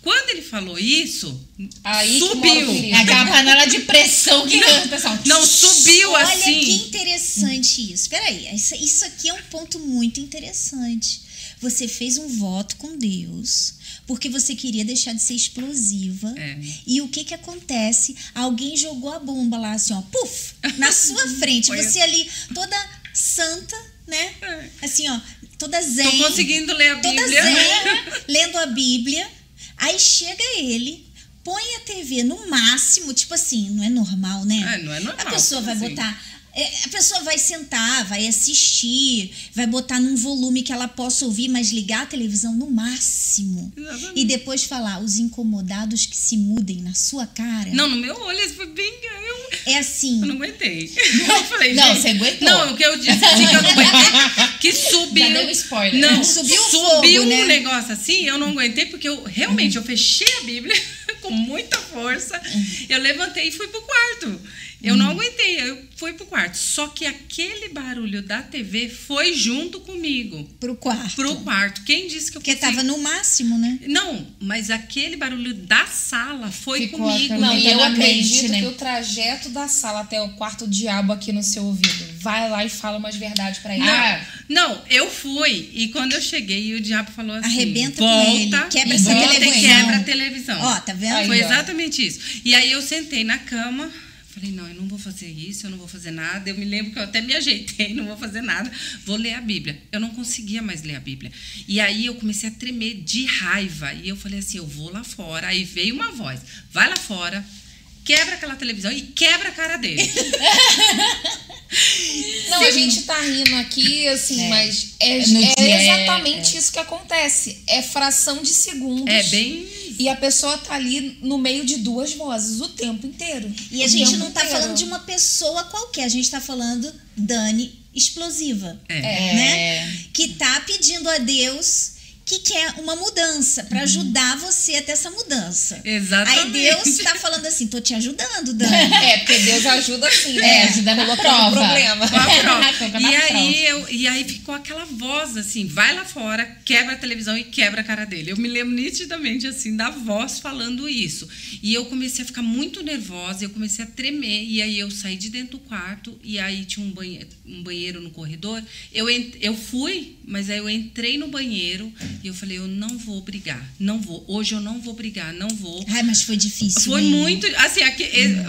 Quando ele falou isso, Aí subiu. Aquela panela de pressão que não, pessoal. Não, subiu Olha assim. Olha que interessante isso. Peraí, isso, isso aqui é um ponto muito interessante. Você fez um voto com Deus porque você queria deixar de ser explosiva. É. E o que que acontece? Alguém jogou a bomba lá assim, ó, puf, na sua frente. Você ali toda santa, né? É. Assim, ó, toda zen. Tô conseguindo ler a toda Bíblia. Zen, lendo a Bíblia. Aí chega ele, põe a TV no máximo, tipo assim, não é normal, né? É, não é normal. A pessoa vai assim. botar. É, A pessoa vai sentar, vai assistir, vai botar num volume que ela possa ouvir, mas ligar a televisão no máximo. Exatamente. E depois falar, os incomodados que se mudem na sua cara. Não, no meu olho, isso foi bem. Eu, É assim. eu não aguentei. Eu falei, Não, gente, você aguentou. Não, o que eu disse assim, que eu não aguentei. Que subiu. Já deu spoiler. Não, Subiu subiu fogo, né? um negócio assim, eu não aguentei, porque eu realmente eu fechei a Bíblia com muita força. Eu levantei e fui pro quarto. Eu não aguentei, eu fui pro quarto. Só que aquele barulho da TV foi junto comigo. Pro quarto. Pro quarto. Quem disse que eu Porque tava no máximo, né? Não, mas aquele barulho da sala foi Ficou comigo. Não, e eu Internamente, acredito né? que o trajeto da sala até o quarto diabo aqui no seu ouvido. Vai lá e fala umas verdades pra ele. Ah, Não, eu fui. E quando eu cheguei, o diabo falou assim: Arrebenta com volta, ele, quebra e essa volta e televisão." quebra a televisão. Ó, tá vendo? Aí, Foi ó. exatamente isso. E aí eu sentei na cama, falei, não, eu não vou fazer isso, eu não vou fazer nada. Eu me lembro que eu até me ajeitei, não vou fazer nada, vou ler a Bíblia. Eu não conseguia mais ler a Bíblia. E aí eu comecei a tremer de raiva. E eu falei assim, eu vou lá fora. Aí veio uma voz, vai lá fora, quebra aquela televisão e quebra a cara dele. Não, a gente tá rindo aqui, assim, É. mas é, é dia, exatamente isso que acontece. É fração de segundos. É bem. E a pessoa tá ali no meio de duas vozes o tempo inteiro. E a gente não tá inteiro. falando de uma pessoa qualquer, a gente tá falando Dani explosiva, É. né? Que tá pedindo a Deus que quer uma mudança Uhum. pra ajudar você a ter essa mudança. Exatamente. Aí Deus tá falando assim, tô te ajudando, Dani. É, porque Deus ajuda sim, É, né? ajuda na prova. problema. Com a prova. E, na aí eu, e aí ficou aquela voz assim, vai lá fora, quebra a televisão e quebra a cara dele. Eu me lembro nitidamente assim da voz falando isso. E eu comecei a ficar muito nervosa, eu comecei a tremer. E aí eu saí de dentro do quarto e aí tinha um banheiro, um banheiro no corredor. Eu, eu fui, mas aí eu entrei no banheiro e eu falei, eu não vou brigar, não vou. Hoje eu não vou brigar, não vou. Ai, mas foi difícil. Foi hein? muito, assim, aqui,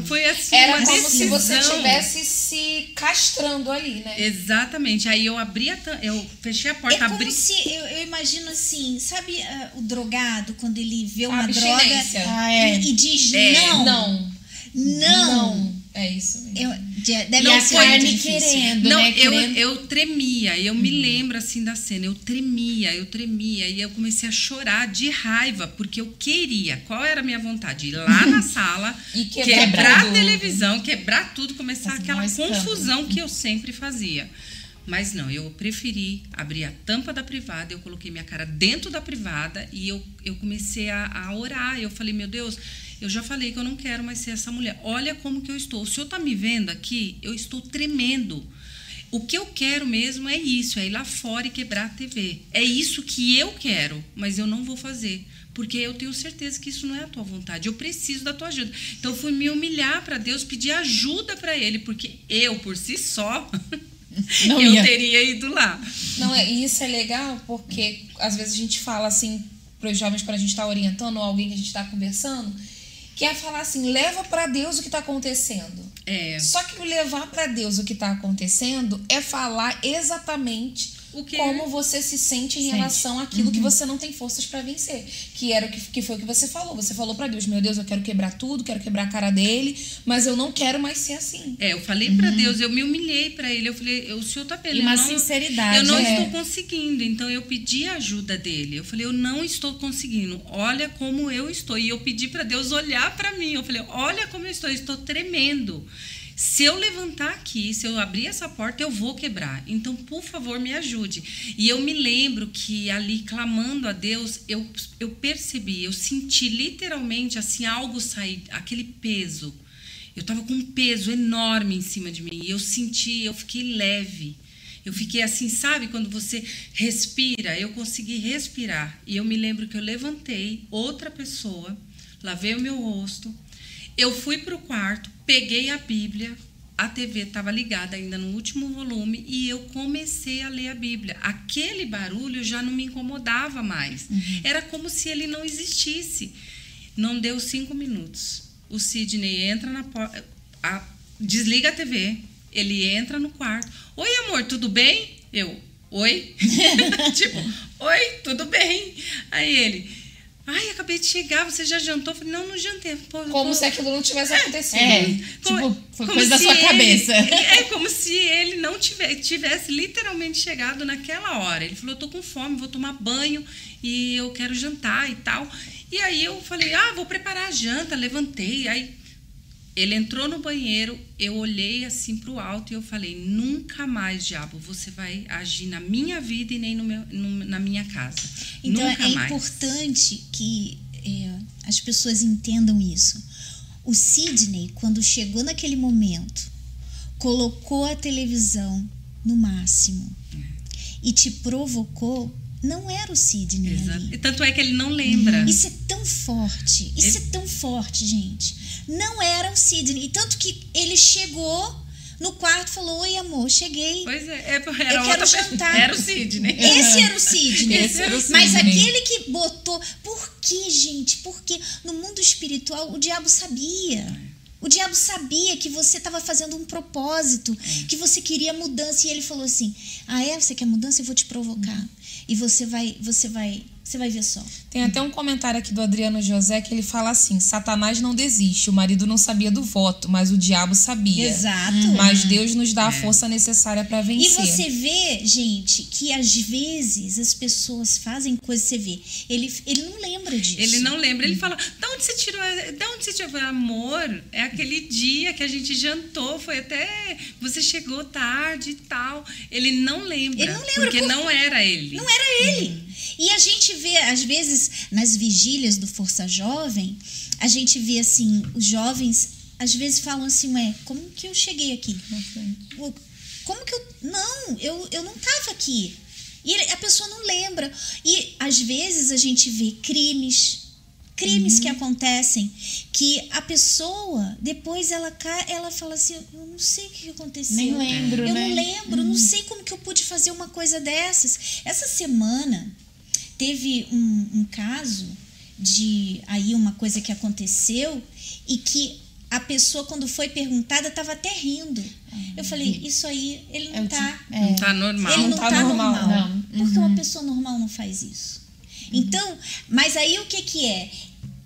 foi assim Era uma como se você estivesse se castrando ali, né? Exatamente. Aí eu abri a eu fechei a porta, É como abri. se, eu, eu imagino assim, sabe ah, o drogado, quando ele vê uma droga Ah, é. e, e diz É, não, Não. não. Não. É isso mesmo. Eu, de- deve a ser muito difícil. querendo, Não, né? eu, Querendo- eu tremia, eu me lembro assim da cena, eu tremia, eu tremia, e eu comecei a chorar de raiva, porque eu queria. Qual era a minha vontade? Ir lá na sala, E quebrar quebrar a televisão, quebrar tudo, começar aquela confusão que eu sempre fazia. Mas não, eu preferi abrir a tampa da privada, eu coloquei minha cara dentro da privada e eu, eu comecei a, a orar. Eu falei, meu Deus, eu já falei que eu não quero mais ser essa mulher. Olha como que eu estou. O senhor está me vendo aqui? Eu estou tremendo. O que eu quero mesmo é isso, é ir lá fora e quebrar a TV. É isso que eu quero, mas eu não vou fazer. Porque eu tenho certeza que isso não é a tua vontade. Eu preciso da tua ajuda. Então eu fui me humilhar para Deus, pedir ajuda para Ele, porque eu, por si só, Não eu ia. teria ido lá. Não, é, e isso é legal porque às vezes a gente fala assim para os jovens quando a gente está orientando ou alguém que a gente está conversando, que é falar assim, leva para Deus o que está acontecendo. É. Só que o levar para Deus o que está acontecendo é falar exatamente como você se sente em Sente. relação àquilo que você não tem forças para vencer. Que era o que, que foi o que você falou. Você falou para Deus, meu Deus, eu quero quebrar tudo, quero quebrar a cara dele, mas eu não quero mais ser assim. É, eu falei pra Deus, eu me humilhei pra ele. Eu falei, o senhor tá eu uma não- sinceridade, Eu não é. estou conseguindo. Então eu pedi a ajuda dele. Eu falei, eu não estou conseguindo. Olha como eu estou. E eu pedi pra Deus olhar pra mim. Eu falei, olha como eu estou. Eu estou tremendo. Se eu levantar aqui, se eu abrir essa porta, eu vou quebrar. Então, por favor, me ajude. E eu me lembro que ali, clamando a Deus, eu, eu percebi, eu senti literalmente assim algo sair, aquele peso. Eu tava com um peso enorme em cima de mim. E eu senti, eu fiquei leve. Eu fiquei assim, sabe, quando você respira, eu consegui respirar. E eu me lembro que eu levantei outra pessoa, lavei o meu rosto, eu fui pro quarto, peguei a Bíblia, a TV estava ligada ainda no último volume e eu comecei a ler a Bíblia. Aquele barulho já não me incomodava mais. Era como se ele não existisse. Não deu cinco minutos. O Sidney entra na porta, desliga a TV, ele entra no quarto. Oi, amor, tudo bem? Eu, oi? tipo, oi, tudo bem? Aí ele, ai, acabei de chegar, você já jantou? Eu falei, não, não jantei. Pô, Como pô, se aquilo não tivesse acontecido. É, como- tipo, foi coisa da sua ele- cabeça. É como se ele não tivesse, tivesse literalmente chegado naquela hora. Ele falou: Eu tô com fome, vou tomar banho e eu quero jantar e tal. E aí eu falei: Ah, vou preparar a janta. Levantei. Aí ele entrou no banheiro, eu olhei assim pro alto e eu falei: Nunca mais, diabo, você vai agir na minha vida e nem no meu, no- na minha casa. Então Nunca é mais. importante que é, as pessoas entendam isso. O Sidney, quando chegou naquele momento, colocou a televisão no máximo e te provocou, não era o Sidney Exato. ali. E Tanto é que ele não lembra. Isso é tão forte, isso Ele- é tão forte, gente. Não era o Sidney. E tanto que ele chegou no quarto e falou: Oi, amor, cheguei. Pois é, é era Eu outra quero pessoa. jantar. Era o Sidney. Esse era o Sidney. Esse era o Mas Sidney. aquele que botou. Por que, gente? Porque no mundo espiritual o diabo sabia. O diabo sabia que você estava fazendo um propósito, que você queria mudança e ele falou assim: "Ah, é, você quer mudança? Eu vou te provocar. E você vai, você vai, você vai ver só". Tem até um comentário aqui do Adriano José que ele fala assim: Satanás não desiste, o marido não sabia do voto, mas o diabo sabia. Exato. Mas Deus nos dá a força necessária para E vencer. você vê, gente, que às vezes as pessoas fazem coisas, você vê, ele, ele não lembra disso. Ele não lembra, ele fala: "Da onde você tirou? Da onde você tirou?" Amor, é aquele dia que a gente jantou, foi até você chegou tarde e tal. Ele não lembra, Ele não lembra porque por- não era ele. Não era ele. E a gente vê, às vezes, nas vigílias do Força Jovem, a gente vê assim, os jovens às vezes falam assim, ué, como que eu cheguei aqui? Como que eu. Não, eu, eu não estava aqui. E a pessoa não lembra. E às vezes a gente vê crimes. Crimes que acontecem que a pessoa depois ela ela fala assim, eu não sei o que aconteceu. Nem lembro, Eu né? não lembro, não sei como que eu pude fazer uma coisa dessas. Essa semana teve um, um caso de aí uma coisa que aconteceu e que a pessoa quando foi perguntada estava até rindo. Eu falei, isso aí ele É não tá, ti- é. Não tá normal. ele não, Não tá, tá normal, normal, não. porque Uhum. uma pessoa normal não faz isso. Então, mas aí o que que é?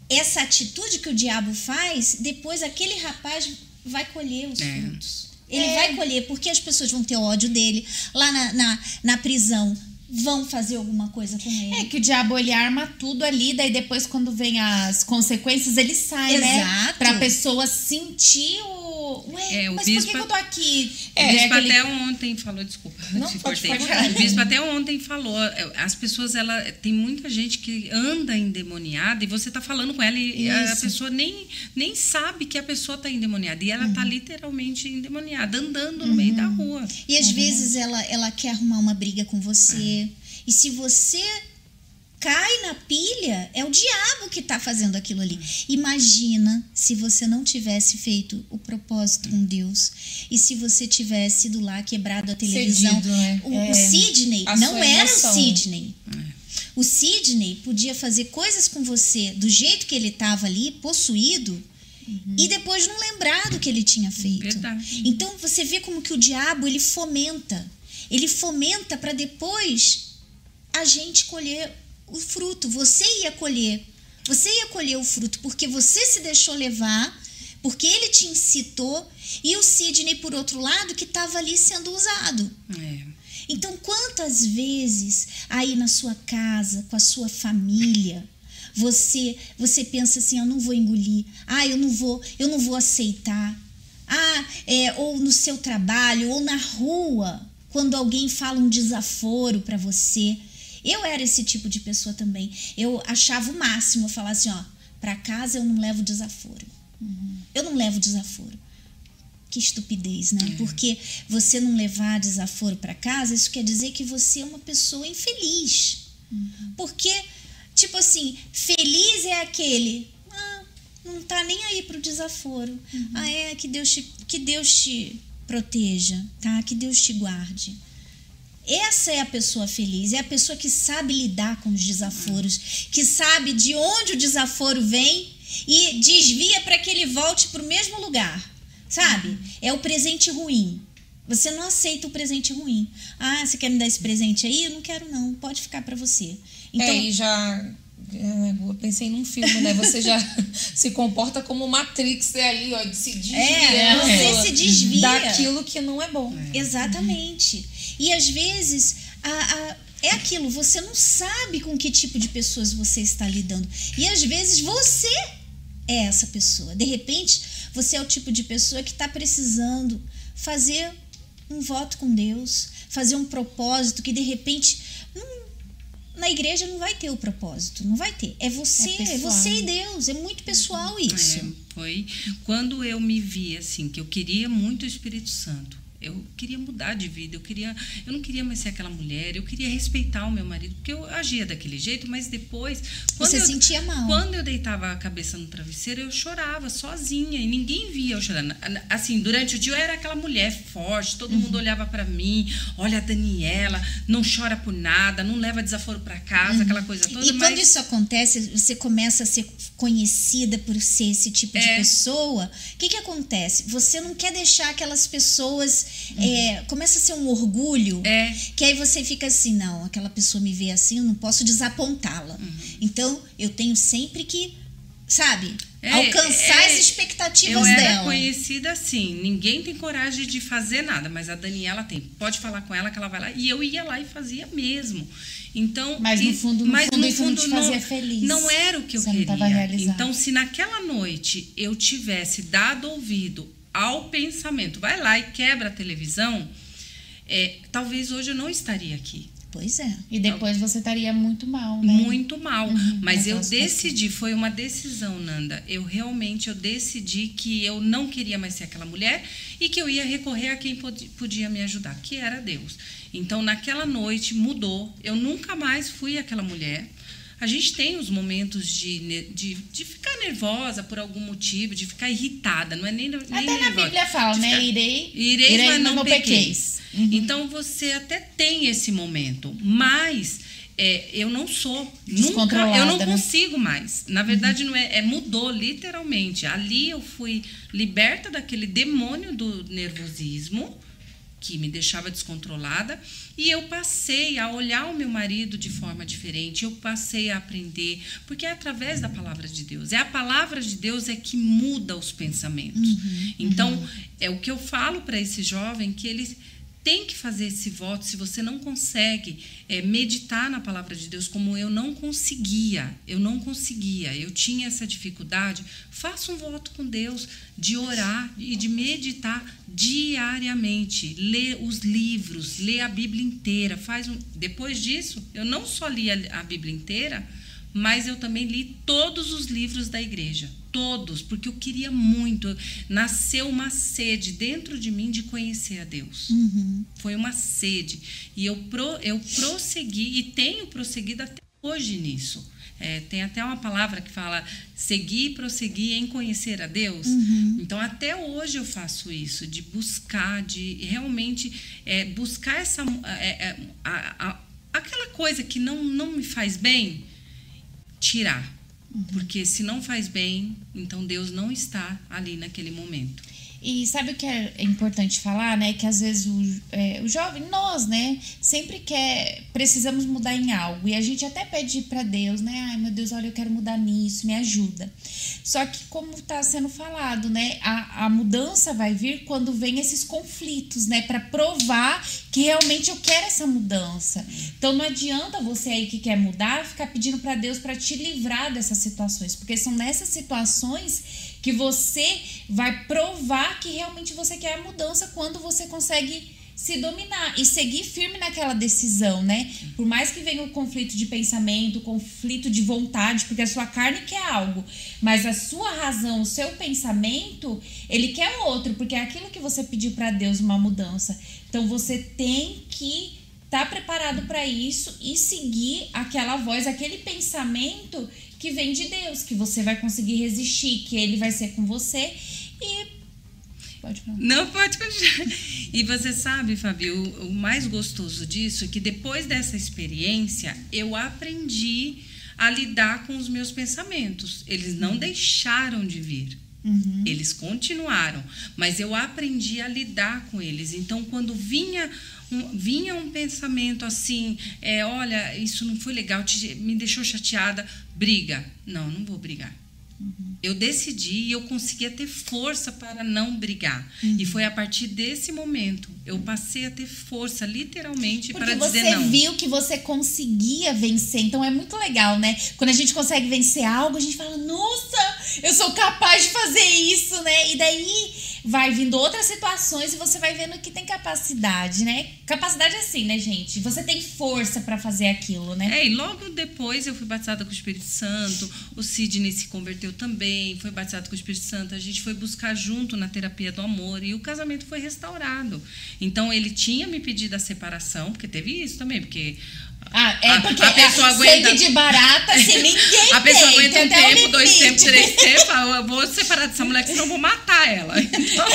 Essa atitude que o diabo faz, depois aquele rapaz vai colher os é. frutos. Ele é. vai colher, porque as pessoas vão ter ódio dele. Lá na, na, na prisão, vão fazer alguma coisa com ele. É que o diabo ele arma tudo ali, daí depois quando vem as consequências ele sai, né? Exato. né? Pra pessoa sentir o Ué, é, o mas bispo, por que, eu tô aqui? É, o bispo aquele... até ontem falou, desculpa, Não, te cortei. O bispo até ontem falou, é, as pessoas, ela tem muita gente que anda endemoniada e você tá falando com ela e Isso. a pessoa nem, nem sabe que a pessoa tá endemoniada. E ela tá uhum. tá literalmente endemoniada, andando no uhum. meio da rua. E às é vezes ela, ela quer arrumar uma briga com você. É. E se você cai na pilha, é o diabo que está fazendo aquilo ali. Imagina se você não tivesse feito o propósito com Deus e se você tivesse ido lá quebrado a televisão. Cedido, né? o, é, o Sidney não era o Sidney. O Sidney podia fazer coisas com você do jeito que ele estava ali, possuído, Uhum. e depois não lembrar do que ele tinha feito. Verdade. Então você vê como que o diabo ele fomenta, ele fomenta para depois a gente colher o fruto, você ia colher. Você ia colher o fruto porque você se deixou levar, porque ele te incitou, e o Sidney, por outro lado, que estava ali sendo usado. É. Então, quantas vezes aí na sua casa, com a sua família, você você pensa assim, eu não vou engolir, ah, eu não vou, eu não vou aceitar. Ah, é, ou no seu trabalho, ou na rua, quando alguém fala um desaforo para você, eu era esse tipo de pessoa também. Eu achava o máximo falar assim, ó, para casa eu não levo desaforo. Uhum. Eu não levo desaforo. Que estupidez, né? É. Porque você não levar desaforo para casa, isso quer dizer que você é uma pessoa infeliz. Uhum. Porque, tipo assim, feliz é aquele. Ah, não tá nem aí pro desaforo. Uhum. Ah, é que Deus te, que Deus te proteja, tá? Que Deus te guarde. Essa é a pessoa feliz, é a pessoa que sabe lidar com os desaforos, que sabe de onde o desaforo vem e desvia para que ele volte para o mesmo lugar. Sabe? É o presente ruim. Você não aceita o presente ruim. Ah, você quer me dar esse presente aí? Eu não quero, não. Pode ficar para você. Então, é, e já. É, eu pensei num filme, né? Você já se comporta como Matrix é ali, ó, se desvia. É, você se desvia. Daquilo que não é bom. É. Exatamente. E às vezes a, a, é aquilo, você não sabe com que tipo de pessoas você está lidando. E às vezes você é essa pessoa. De repente, você é o tipo de pessoa que está precisando fazer um voto com Deus, fazer um propósito que de repente na igreja não vai ter o propósito, não vai ter. É você, é, é você e Deus, é muito pessoal isso. É, foi quando eu me vi assim que eu queria muito o Espírito Santo. Eu queria mudar de vida, eu queria, eu não queria mais ser aquela mulher, eu queria respeitar o meu marido, porque eu agia daquele jeito, mas depois, quando você eu, sentia mal. Quando eu deitava a cabeça no travesseiro, eu chorava sozinha e ninguém via eu chorando. Assim, durante o dia eu era aquela mulher forte, todo uhum. mundo olhava para mim, olha a Daniela, não chora por nada, não leva desaforo para casa, uhum. aquela coisa toda. E mas... quando isso acontece, você começa a ser conhecida por ser esse tipo é. de pessoa, o que que acontece? Você não quer deixar aquelas pessoas Uhum. É, começa a ser um orgulho, é. que aí você fica assim, não, aquela pessoa me vê assim, eu não posso desapontá-la. Uhum. Então, eu tenho sempre que, sabe, é, alcançar é, as expectativas eu dela. Era conhecida assim, ninguém tem coragem de fazer nada, mas a Daniela tem. Pode falar com ela que ela vai lá. E eu ia lá e fazia mesmo. Então, mas no fundo, no mas fundo, no fundo não, feliz. Não era o que eu Você queria. Então, se naquela noite eu tivesse dado ouvido ao pensamento, vai lá e quebra a televisão, é, talvez hoje eu não estaria aqui. Pois é. E depois você estaria muito mal, né? Muito mal. Uhum, Mas eu decidi, foi uma decisão, Nanda. Eu realmente eu decidi que eu não queria mais ser aquela mulher e que eu ia recorrer a quem podia me ajudar, que era Deus. Então, naquela noite mudou. Eu nunca mais fui aquela mulher a gente tem os momentos de, de, de ficar nervosa por algum motivo, de ficar irritada, não é nem, nem Até nervosa, na Bíblia fala, né? Ficar, irei, irei, irei, mas não, não pequeis. Uhum. Então você até tem esse momento, mas é, eu não sou nunca, eu não né? consigo mais. Na verdade, uhum. não é, é, mudou literalmente. Ali eu fui liberta daquele demônio do nervosismo que me deixava descontrolada e eu passei a olhar o meu marido de forma diferente, eu passei a aprender, porque é através da palavra de Deus. É a palavra de Deus é que muda os pensamentos. Uhum, então, uhum. é o que eu falo para esse jovem que ele tem que fazer esse voto. Se você não consegue é, meditar na palavra de Deus como eu não conseguia, eu não conseguia, eu tinha essa dificuldade, faça um voto com Deus de orar e de meditar diariamente. Lê os livros, lê a Bíblia inteira. Faz um... Depois disso, eu não só li a, a Bíblia inteira, mas eu também li todos os livros da igreja todos, porque eu queria muito. Nasceu uma sede dentro de mim de conhecer a Deus. Uhum. Foi uma sede. E eu, pro, eu prossegui e tenho prosseguido até hoje nisso. É, tem até uma palavra que fala seguir e prosseguir em conhecer a Deus. Uhum. Então, até hoje eu faço isso, de buscar, de realmente é, buscar essa. É, é a, a, aquela coisa que não, não me faz bem, tirar porque se não faz bem, então Deus não está ali naquele momento. E sabe o que é importante falar, né? Que às vezes o, é, o jovem, nós, né? Sempre quer, precisamos mudar em algo. E a gente até pede para Deus, né? Ai, meu Deus, olha, eu quero mudar nisso, me ajuda. Só que, como está sendo falado, né? A, a mudança vai vir quando vem esses conflitos, né? Para provar que realmente eu quero essa mudança. Então não adianta você aí que quer mudar ficar pedindo para Deus para te livrar dessas situações, porque são nessas situações que você vai provar que realmente você quer a mudança quando você consegue se dominar e seguir firme naquela decisão, né? Por mais que venha o conflito de pensamento, o conflito de vontade, porque a sua carne quer algo, mas a sua razão, o seu pensamento, ele quer outro, porque é aquilo que você pediu para Deus uma mudança. Então você tem que estar tá preparado para isso e seguir aquela voz, aquele pensamento que vem de Deus, que você vai conseguir resistir, que ele vai ser com você e Pode falar. Não, pode continuar. E você sabe, Fabio, o, o mais gostoso disso é que depois dessa experiência eu aprendi a lidar com os meus pensamentos. Eles não uhum. deixaram de vir. Uhum. Eles continuaram, mas eu aprendi a lidar com eles. Então, quando vinha um, vinha um pensamento assim, é, olha, isso não foi legal, te, me deixou chateada, briga. Não, não vou brigar. Uhum. Eu decidi e eu conseguia ter força para não brigar. Uhum. E foi a partir desse momento eu passei a ter força, literalmente, Porque para dizer não. Porque você viu que você conseguia vencer. Então é muito legal, né? Quando a gente consegue vencer algo, a gente fala: "Nossa, eu sou capaz de fazer isso", né? E daí vai vindo outras situações e você vai vendo que tem capacidade, né? Capacidade assim, né, gente? Você tem força para fazer aquilo, né? É, e logo depois eu fui batizada com o Espírito Santo, o Sidney se converteu também, foi batizado com o Espírito Santo, a gente foi buscar junto na terapia do amor e o casamento foi restaurado. Então ele tinha me pedido a separação, porque teve isso também, porque ah, é porque a, a pessoa aguenta sangue de barata, assim, ninguém A pessoa tem, aguenta um tempo, dois tempos, três tempos, eu vou separar dessa mulher, senão eu vou matar ela. Então...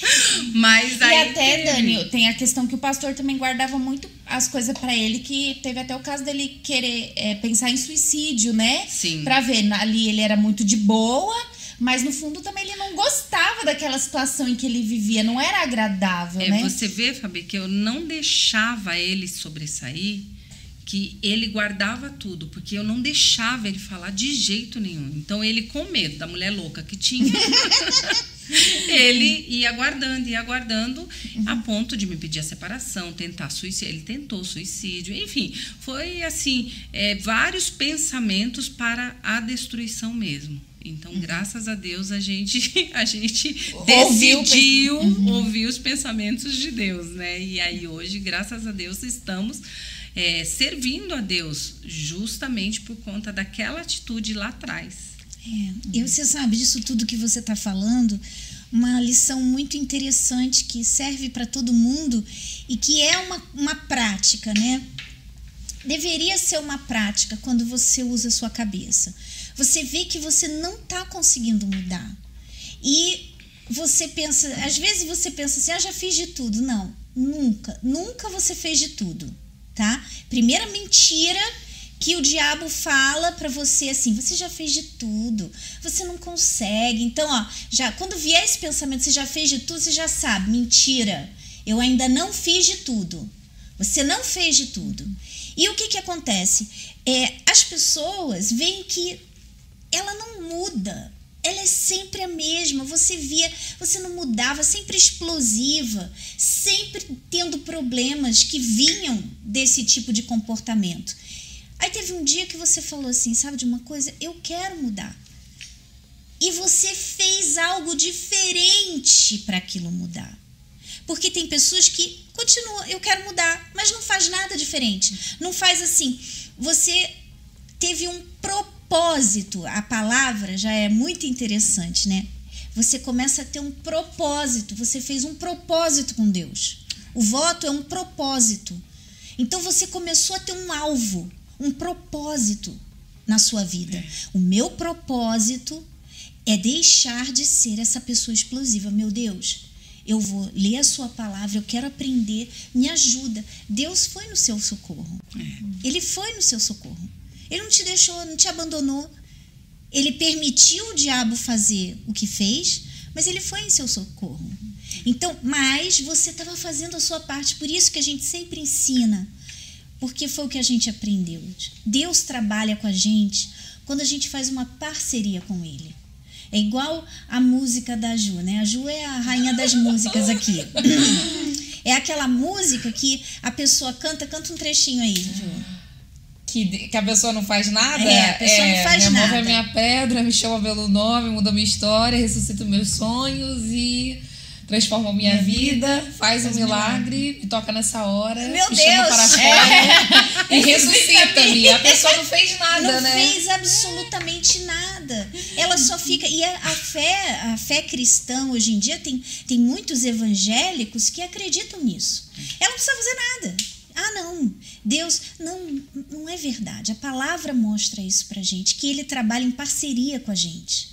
Mas aí. E até, Dani, tem a questão que o pastor também guardava muito as coisas para ele, que teve até o caso dele querer é, pensar em suicídio, né? Sim. Pra ver, ali ele era muito de boa, mas no fundo também ele não gostava daquela situação em que ele vivia, não era agradável, é, né? Você vê, Fabi, que eu não deixava ele sobressair, que ele guardava tudo, porque eu não deixava ele falar de jeito nenhum. Então ele com medo da mulher louca que tinha, ele ia aguardando, ia aguardando, uhum. a ponto de me pedir a separação, tentar suicídio. Ele tentou suicídio, enfim, foi assim, é, vários pensamentos para a destruição mesmo. Então, uhum. graças a Deus, a gente, a gente ouviu, decidiu uhum. ouvir os pensamentos de Deus, né? E aí hoje, graças a Deus, estamos é, servindo a Deus justamente por conta daquela atitude lá atrás. É, e você sabe disso tudo que você está falando, uma lição muito interessante que serve para todo mundo e que é uma, uma prática, né? Deveria ser uma prática quando você usa a sua cabeça você vê que você não está conseguindo mudar. E você pensa, às vezes você pensa assim, ah, já fiz de tudo. Não, nunca, nunca você fez de tudo, tá? Primeira mentira que o diabo fala para você assim, você já fez de tudo, você não consegue. Então, ó, já quando vier esse pensamento, você já fez de tudo, você já sabe, mentira. Eu ainda não fiz de tudo. Você não fez de tudo. E o que que acontece? É, as pessoas veem que ela não muda. Ela é sempre a mesma. Você via, você não mudava, sempre explosiva, sempre tendo problemas que vinham desse tipo de comportamento. Aí teve um dia que você falou assim, sabe de uma coisa? Eu quero mudar. E você fez algo diferente para aquilo mudar. Porque tem pessoas que continuam, eu quero mudar, mas não faz nada diferente. Não faz assim. Você teve um propósito. A palavra já é muito interessante, né? Você começa a ter um propósito. Você fez um propósito com Deus. O voto é um propósito. Então você começou a ter um alvo um propósito na sua vida. O meu propósito é deixar de ser essa pessoa explosiva. Meu Deus, eu vou ler a sua palavra, eu quero aprender, me ajuda. Deus foi no seu socorro. É. Ele foi no seu socorro. Ele não te deixou, não te abandonou. Ele permitiu o diabo fazer o que fez, mas ele foi em seu socorro. Então, mas você estava fazendo a sua parte, por isso que a gente sempre ensina porque foi o que a gente aprendeu. Deus trabalha com a gente quando a gente faz uma parceria com Ele. É igual a música da Ju, né? A Ju é a rainha das músicas aqui. É aquela música que a pessoa canta, canta um trechinho aí, Ju. Que, que a pessoa não faz nada? É, a pessoa é, não faz minha nada. É minha pedra, me chama pelo nome, muda minha história, ressuscita meus sonhos e transforma minha, minha vida, vida, faz, faz um milagre, milagre, me toca nessa hora, Meu me Deus. chama para fora é. e ressuscita-me. A pessoa não fez nada, não né? Não fez absolutamente nada. Ela só fica. E a, a, fé, a fé cristã hoje em dia tem, tem muitos evangélicos que acreditam nisso. Ela não precisa fazer nada. Ah, não, Deus, não, não é verdade. A palavra mostra isso pra gente, que ele trabalha em parceria com a gente.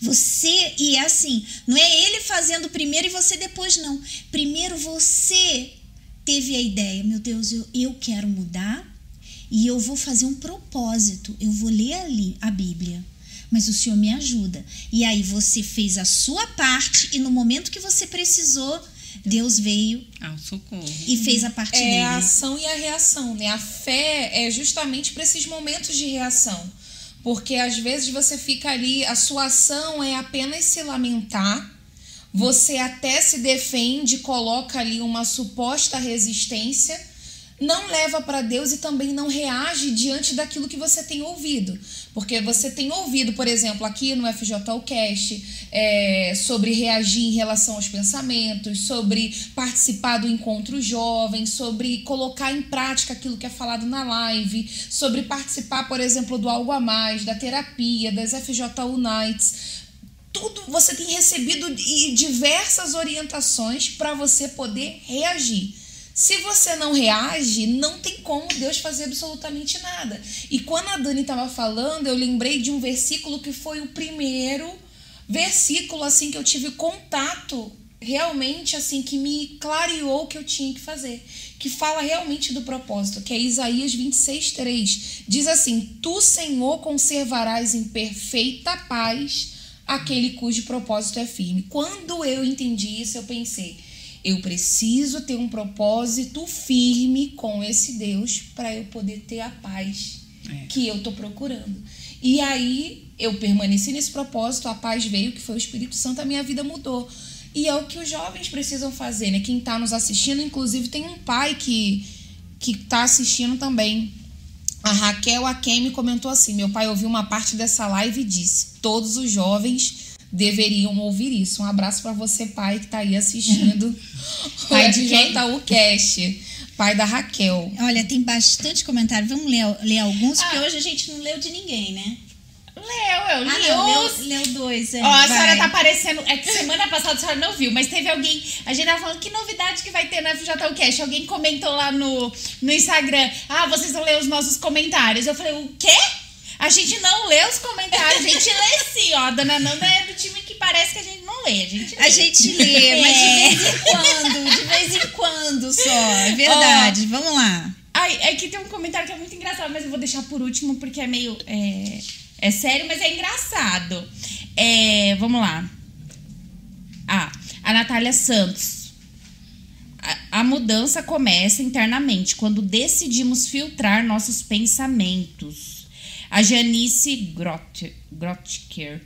Você, e é assim, não é ele fazendo primeiro e você depois, não. Primeiro você teve a ideia, meu Deus, eu, eu quero mudar e eu vou fazer um propósito, eu vou ler ali a Bíblia. Mas o Senhor me ajuda. E aí você fez a sua parte e no momento que você precisou, Deus veio ao socorro e fez a parte é dele. É a ação e a reação, né? A fé é justamente para esses momentos de reação. Porque às vezes você fica ali, a sua ação é apenas se lamentar, você até se defende, coloca ali uma suposta resistência não leva para Deus e também não reage diante daquilo que você tem ouvido. Porque você tem ouvido, por exemplo, aqui no FJCast, é, sobre reagir em relação aos pensamentos, sobre participar do encontro jovem, sobre colocar em prática aquilo que é falado na live, sobre participar, por exemplo, do Algo a Mais, da terapia, das FJU Nights tudo você tem recebido diversas orientações para você poder reagir. Se você não reage, não tem como Deus fazer absolutamente nada. E quando a Dani estava falando, eu lembrei de um versículo que foi o primeiro versículo assim que eu tive contato realmente assim que me clareou o que eu tinha que fazer, que fala realmente do propósito, que é Isaías 26:3. Diz assim: "Tu, Senhor, conservarás em perfeita paz aquele cujo propósito é firme". Quando eu entendi isso, eu pensei: eu preciso ter um propósito firme com esse Deus para eu poder ter a paz é. que eu tô procurando. E aí eu permaneci nesse propósito, a paz veio, que foi o Espírito Santo, a minha vida mudou. E é o que os jovens precisam fazer, né? Quem está nos assistindo, inclusive tem um pai que que está assistindo também. A Raquel Akemi comentou assim: Meu pai ouviu uma parte dessa live e disse: Todos os jovens deveriam ouvir isso. Um abraço para você, pai, que está aí assistindo. pai de quem tá o cast. Pai da Raquel. Olha, tem bastante comentário. Vamos ler, ler alguns, ah. porque hoje a gente não leu de ninguém, né? Leu, eu li ah, não, os... leu, leu dois, é. Ó, a senhora tá aparecendo. É que semana passada a senhora não viu, mas teve alguém. A gente tava falando que novidade que vai ter no FJU Cash. Alguém comentou lá no, no Instagram. Ah, vocês vão ler os nossos comentários. Eu falei, o quê? A gente não lê os comentários, a gente lê sim, ó. A dona Nanda é do time que parece que a gente não lê. A gente lê, a gente lê mas de é. vez em quando, de vez em quando só. É verdade. Ó, Vamos lá. Ai, é que tem um comentário que é muito engraçado, mas eu vou deixar por último porque é meio. É, é sério, mas é engraçado. É, vamos lá. Ah, a Natália Santos. A, a mudança começa internamente, quando decidimos filtrar nossos pensamentos. A Janice Grot, Grotker.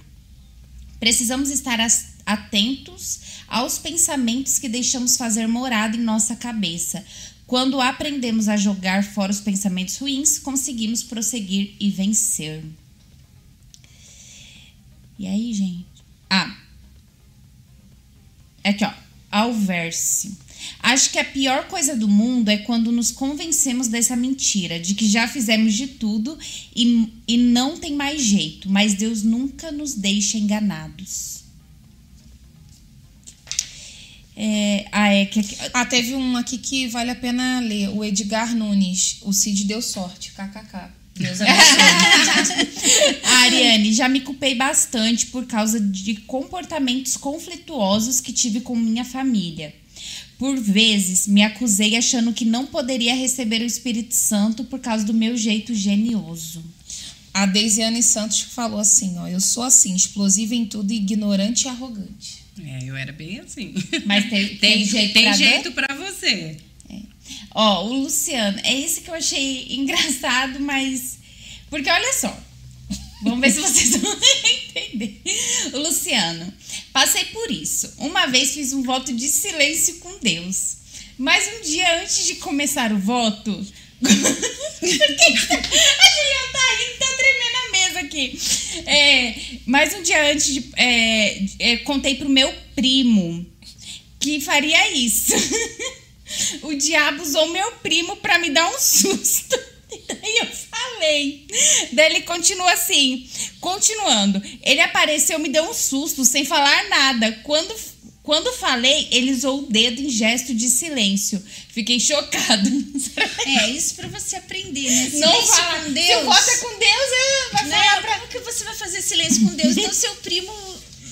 Precisamos estar atentos aos pensamentos que deixamos fazer morada em nossa cabeça. Quando aprendemos a jogar fora os pensamentos ruins, conseguimos prosseguir e vencer. E aí, gente? Ah. Aqui, ó. Alverse. Acho que a pior coisa do mundo é quando nos convencemos dessa mentira, de que já fizemos de tudo e, e não tem mais jeito, mas Deus nunca nos deixa enganados. É, ah, é que, ah, teve um aqui que vale a pena ler, o Edgar Nunes. O Cid deu sorte, kkk. Deus abençoe. Ariane, já me culpei bastante por causa de comportamentos conflituosos que tive com minha família. Por vezes, me acusei achando que não poderia receber o Espírito Santo por causa do meu jeito genioso. A Deisiane Santos falou assim, ó, eu sou assim, explosiva em tudo, ignorante e arrogante. É, eu era bem assim. Mas tem, tem, tem jeito, tem pra jeito pra você. Ó, o Luciano, é isso que eu achei engraçado, mas. Porque olha só. Vamos ver se vocês vão entender. O Luciano, passei por isso. Uma vez fiz um voto de silêncio com Deus. Mas um dia antes de começar o voto. a Juliana tá rindo, tá tremendo a mesa aqui. É, mas um dia antes de. É, é, contei pro meu primo que faria isso. o diabo usou meu primo para me dar um susto. E eu falei. Daí ele continua assim, continuando. Ele apareceu, me deu um susto, sem falar nada. Quando, quando falei, ele usou o dedo em gesto de silêncio. Fiquei chocado. É, isso para você aprender, né? Silêncio Não fala, com Deus. Se é com Deus, é, vai falar né? pra... Como que você vai fazer silêncio com Deus? Então, seu primo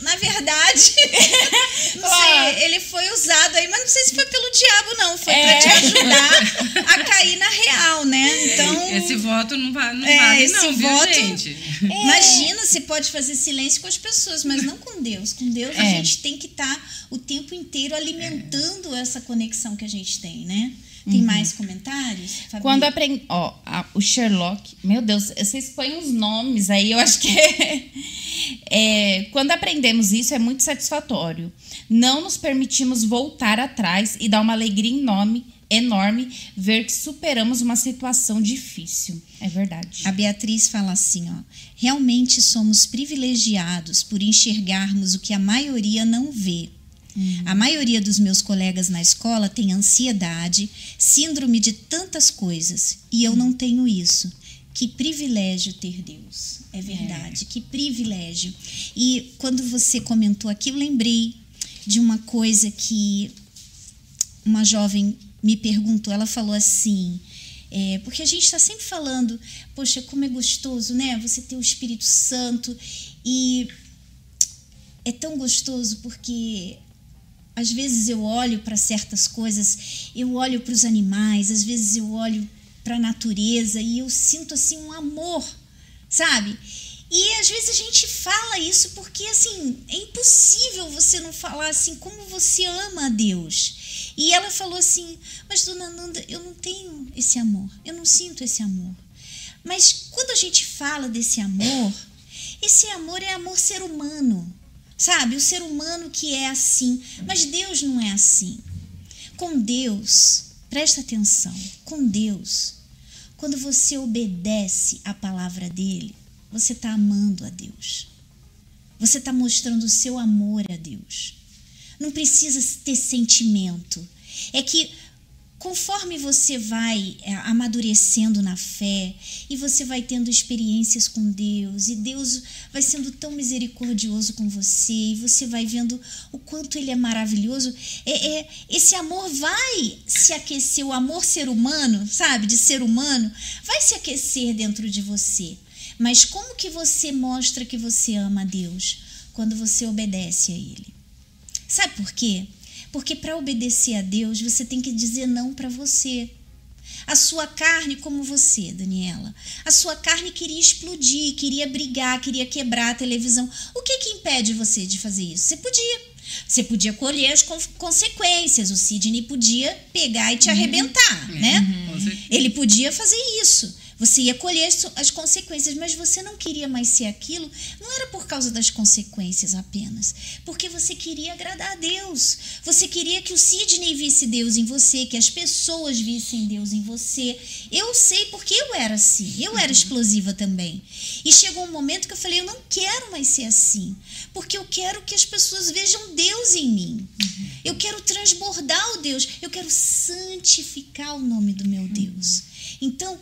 na verdade, não sei, ele foi usado aí, mas não sei se foi pelo diabo, não. Foi é. para te ajudar a cair na real, né? Então. Esse voto não, vai, não é, vale, não, voto, viu, gente? É. Imagina, você pode fazer silêncio com as pessoas, mas não com Deus. Com Deus a é. gente tem que estar tá o tempo inteiro alimentando essa conexão que a gente tem, né? Tem uhum. mais comentários? Fabi? Quando aprendi. Ó, a, o Sherlock. Meu Deus, vocês põem uns nomes aí, eu acho que. É, é, quando aprendemos isso, é muito satisfatório. Não nos permitimos voltar atrás e dar uma alegria enorme, enorme ver que superamos uma situação difícil. É verdade. A Beatriz fala assim: ó, realmente somos privilegiados por enxergarmos o que a maioria não vê Uhum. A maioria dos meus colegas na escola tem ansiedade, síndrome de tantas coisas, e eu não tenho isso. Que privilégio ter Deus. É verdade, é. que privilégio. E quando você comentou aqui, eu lembrei de uma coisa que uma jovem me perguntou. Ela falou assim: é, porque a gente está sempre falando, poxa, como é gostoso, né? Você ter o Espírito Santo e é tão gostoso porque às vezes eu olho para certas coisas, eu olho para os animais, às vezes eu olho para a natureza e eu sinto assim um amor, sabe? E às vezes a gente fala isso porque assim, é impossível você não falar assim como você ama a Deus. E ela falou assim: "Mas dona Nanda, eu não tenho esse amor. Eu não sinto esse amor". Mas quando a gente fala desse amor, esse amor é amor ser humano. Sabe? O ser humano que é assim. Mas Deus não é assim. Com Deus, presta atenção, com Deus, quando você obedece à palavra dele, você está amando a Deus. Você está mostrando o seu amor a Deus. Não precisa ter sentimento. É que Conforme você vai é, amadurecendo na fé e você vai tendo experiências com Deus, e Deus vai sendo tão misericordioso com você, e você vai vendo o quanto Ele é maravilhoso, é, é, esse amor vai se aquecer, o amor ser humano, sabe, de ser humano, vai se aquecer dentro de você. Mas como que você mostra que você ama a Deus? Quando você obedece a Ele. Sabe por quê? Porque para obedecer a Deus, você tem que dizer não para você. a sua carne como você, Daniela. A sua carne queria explodir, queria brigar, queria quebrar a televisão. O que que impede você de fazer isso? Você podia. Você podia colher as consequências. O Sidney podia pegar e te uhum. arrebentar, uhum. né? Uhum. Ele podia fazer isso. Você ia colher as consequências, mas você não queria mais ser aquilo. Não era por causa das consequências apenas, porque você queria agradar a Deus. Você queria que o Sidney visse Deus em você, que as pessoas vissem Deus em você. Eu sei porque eu era assim. Eu era uhum. explosiva também. E chegou um momento que eu falei: eu não quero mais ser assim, porque eu quero que as pessoas vejam Deus em mim. Uhum. Eu quero transbordar o Deus. Eu quero santificar o nome do meu Deus. Então,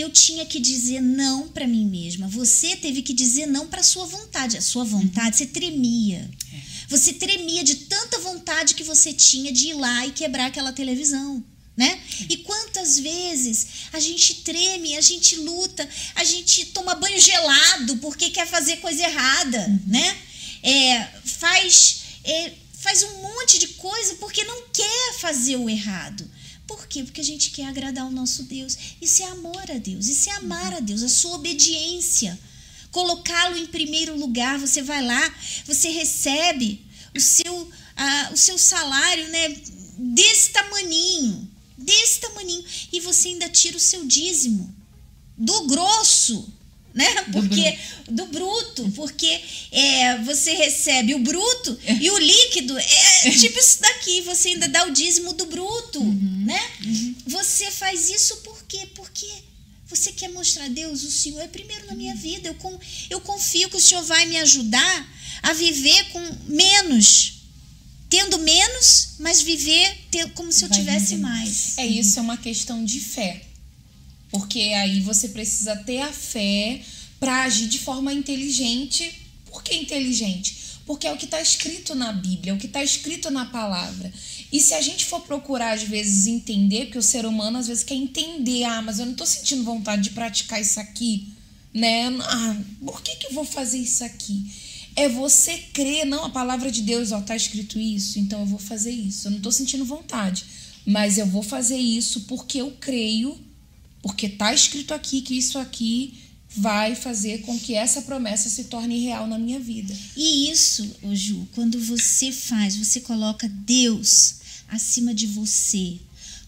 eu tinha que dizer não para mim mesma. Você teve que dizer não para sua vontade. A sua vontade, você tremia. É. Você tremia de tanta vontade que você tinha de ir lá e quebrar aquela televisão. Né? E quantas vezes a gente treme, a gente luta, a gente toma banho gelado porque quer fazer coisa errada, uhum. né? É, faz, é, faz um monte de coisa porque não quer fazer o errado. Por quê? Porque a gente quer agradar o nosso Deus. Isso é amor a Deus, isso é amar a Deus, a sua obediência. Colocá-lo em primeiro lugar, você vai lá, você recebe o seu, o seu salário né, desse tamaninho, desse tamaninho, e você ainda tira o seu dízimo do grosso né? Porque do bruto, do bruto porque é, você recebe o bruto é. e o líquido é tipo isso daqui, você ainda dá o dízimo do bruto, uhum. né? Uhum. Você faz isso por quê? Porque você quer mostrar a Deus, o Senhor é primeiro na minha vida. Eu, com, eu confio que o Senhor vai me ajudar a viver com menos. Tendo menos, mas viver como se eu vai tivesse viver. mais. É isso, é uma questão de fé. Porque aí você precisa ter a fé para agir de forma inteligente. Por que inteligente? Porque é o que está escrito na Bíblia, é o que está escrito na palavra. E se a gente for procurar, às vezes, entender, porque o ser humano às vezes quer entender, ah, mas eu não estou sentindo vontade de praticar isso aqui, né? Ah, por que, que eu vou fazer isso aqui? É você crer, não, a palavra de Deus, ó, tá escrito isso, então eu vou fazer isso. Eu não estou sentindo vontade, mas eu vou fazer isso porque eu creio porque está escrito aqui que isso aqui vai fazer com que essa promessa se torne real na minha vida. E isso, ô Ju, quando você faz, você coloca Deus acima de você.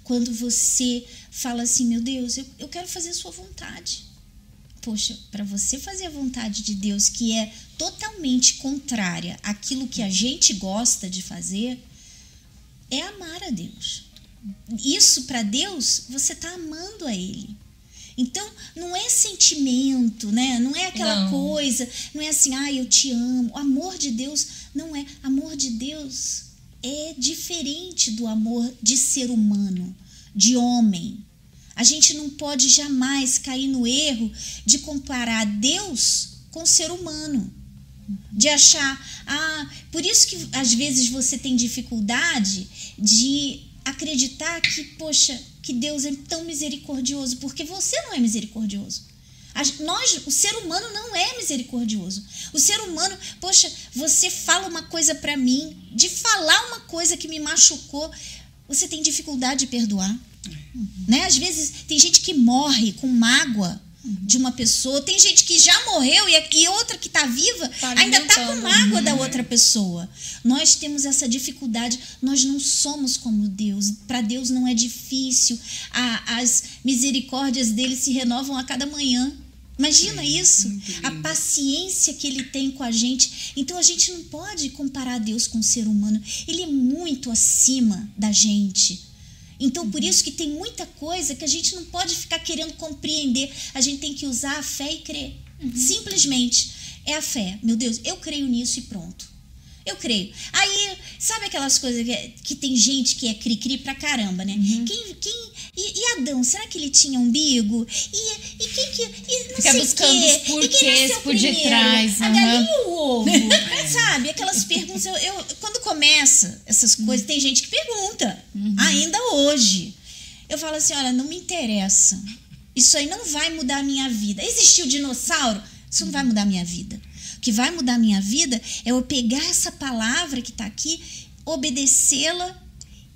Quando você fala assim, meu Deus, eu, eu quero fazer a sua vontade. Poxa, para você fazer a vontade de Deus, que é totalmente contrária àquilo que a gente gosta de fazer, é amar a Deus isso para Deus, você está amando a Ele. Então, não é sentimento, né? Não é aquela não. coisa, não é assim, ah, eu te amo. O amor de Deus não é. Amor de Deus é diferente do amor de ser humano, de homem. A gente não pode jamais cair no erro de comparar Deus com o ser humano. De achar, ah, por isso que às vezes você tem dificuldade de acreditar que, poxa, que Deus é tão misericordioso, porque você não é misericordioso. Nós, o ser humano não é misericordioso. O ser humano, poxa, você fala uma coisa para mim, de falar uma coisa que me machucou, você tem dificuldade de perdoar. Uhum. Né? Às vezes tem gente que morre com mágoa de uma pessoa. Tem gente que já morreu e, e outra que está viva tá ainda está com mágoa da outra pessoa. Nós temos essa dificuldade. Nós não somos como Deus. Para Deus não é difícil. A, as misericórdias dele se renovam a cada manhã. Imagina isso, a paciência que ele tem com a gente. Então a gente não pode comparar Deus com o ser humano. Ele é muito acima da gente. Então, por isso que tem muita coisa que a gente não pode ficar querendo compreender. A gente tem que usar a fé e crer. Uhum. Simplesmente. É a fé. Meu Deus, eu creio nisso e pronto. Eu creio. Aí, sabe aquelas coisas que, que tem gente que é cri-cri pra caramba, né? Uhum. Quem, quem, e, e, Adão, será que ele tinha umbigo? E, e quem que. E não Fica sei buscando quê. os porquês por detrás. A uhum. galinha ou o ovo? sabe? Aquelas perguntas. Eu, eu, quando começa essas coisas, uhum. tem gente que pergunta, uhum. ainda hoje. Eu falo assim: olha, não me interessa. Isso aí não vai mudar a minha vida. Existiu dinossauro? Isso não vai mudar a minha vida. Que vai mudar a minha vida é eu pegar essa palavra que está aqui, obedecê-la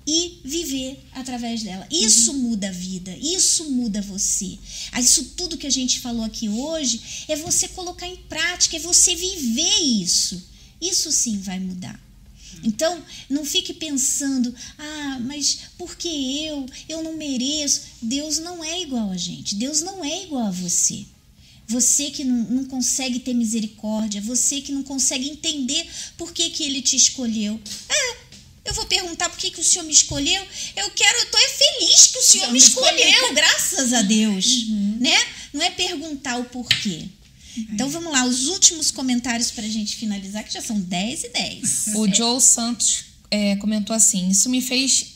e viver através dela. Isso uhum. muda a vida, isso muda você. Ah, isso tudo que a gente falou aqui hoje é você colocar em prática, é você viver isso. Isso sim vai mudar. Então, não fique pensando, ah, mas por que eu? Eu não mereço. Deus não é igual a gente. Deus não é igual a você. Você que não, não consegue ter misericórdia, você que não consegue entender por que, que ele te escolheu. Ah, eu vou perguntar por que, que o Senhor me escolheu. Eu quero, eu tô é feliz que o Senhor, o Senhor me escolheu, escolheu, graças a Deus. Uhum. Né? Não é perguntar o porquê. Então vamos lá, os últimos comentários para a gente finalizar, que já são 10 e 10. O Joe Santos é, comentou assim: Isso me fez.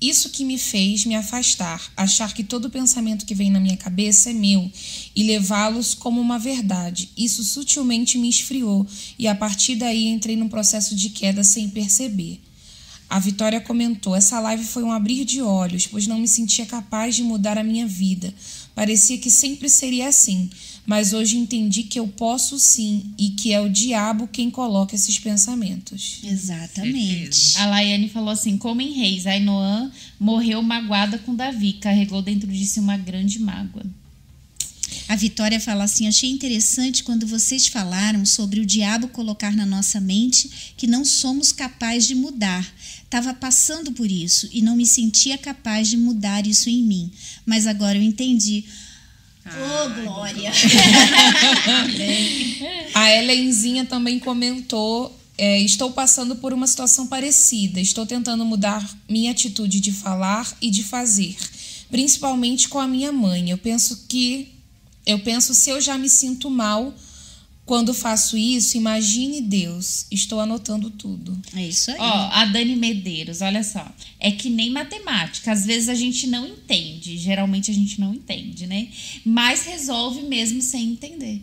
Isso que me fez me afastar, achar que todo pensamento que vem na minha cabeça é meu e levá-los como uma verdade. Isso sutilmente me esfriou e a partir daí entrei num processo de queda sem perceber. A Vitória comentou: Essa live foi um abrir de olhos, pois não me sentia capaz de mudar a minha vida. Parecia que sempre seria assim, mas hoje entendi que eu posso sim e que é o diabo quem coloca esses pensamentos. Exatamente. A Laiane falou assim: como em Reis, Ainoã morreu magoada com Davi, carregou dentro de si uma grande mágoa. A Vitória fala assim: achei interessante quando vocês falaram sobre o diabo colocar na nossa mente que não somos capazes de mudar. Estava passando por isso e não me sentia capaz de mudar isso em mim. Mas agora eu entendi. Ah, oh, glória! a Helenzinha também comentou é, estou passando por uma situação parecida. Estou tentando mudar minha atitude de falar e de fazer, principalmente com a minha mãe. Eu penso que eu penso, se eu já me sinto mal quando faço isso, imagine Deus. Estou anotando tudo. É isso aí. Ó, a Dani Medeiros, olha só. É que nem matemática. Às vezes a gente não entende. Geralmente a gente não entende, né? Mas resolve mesmo sem entender.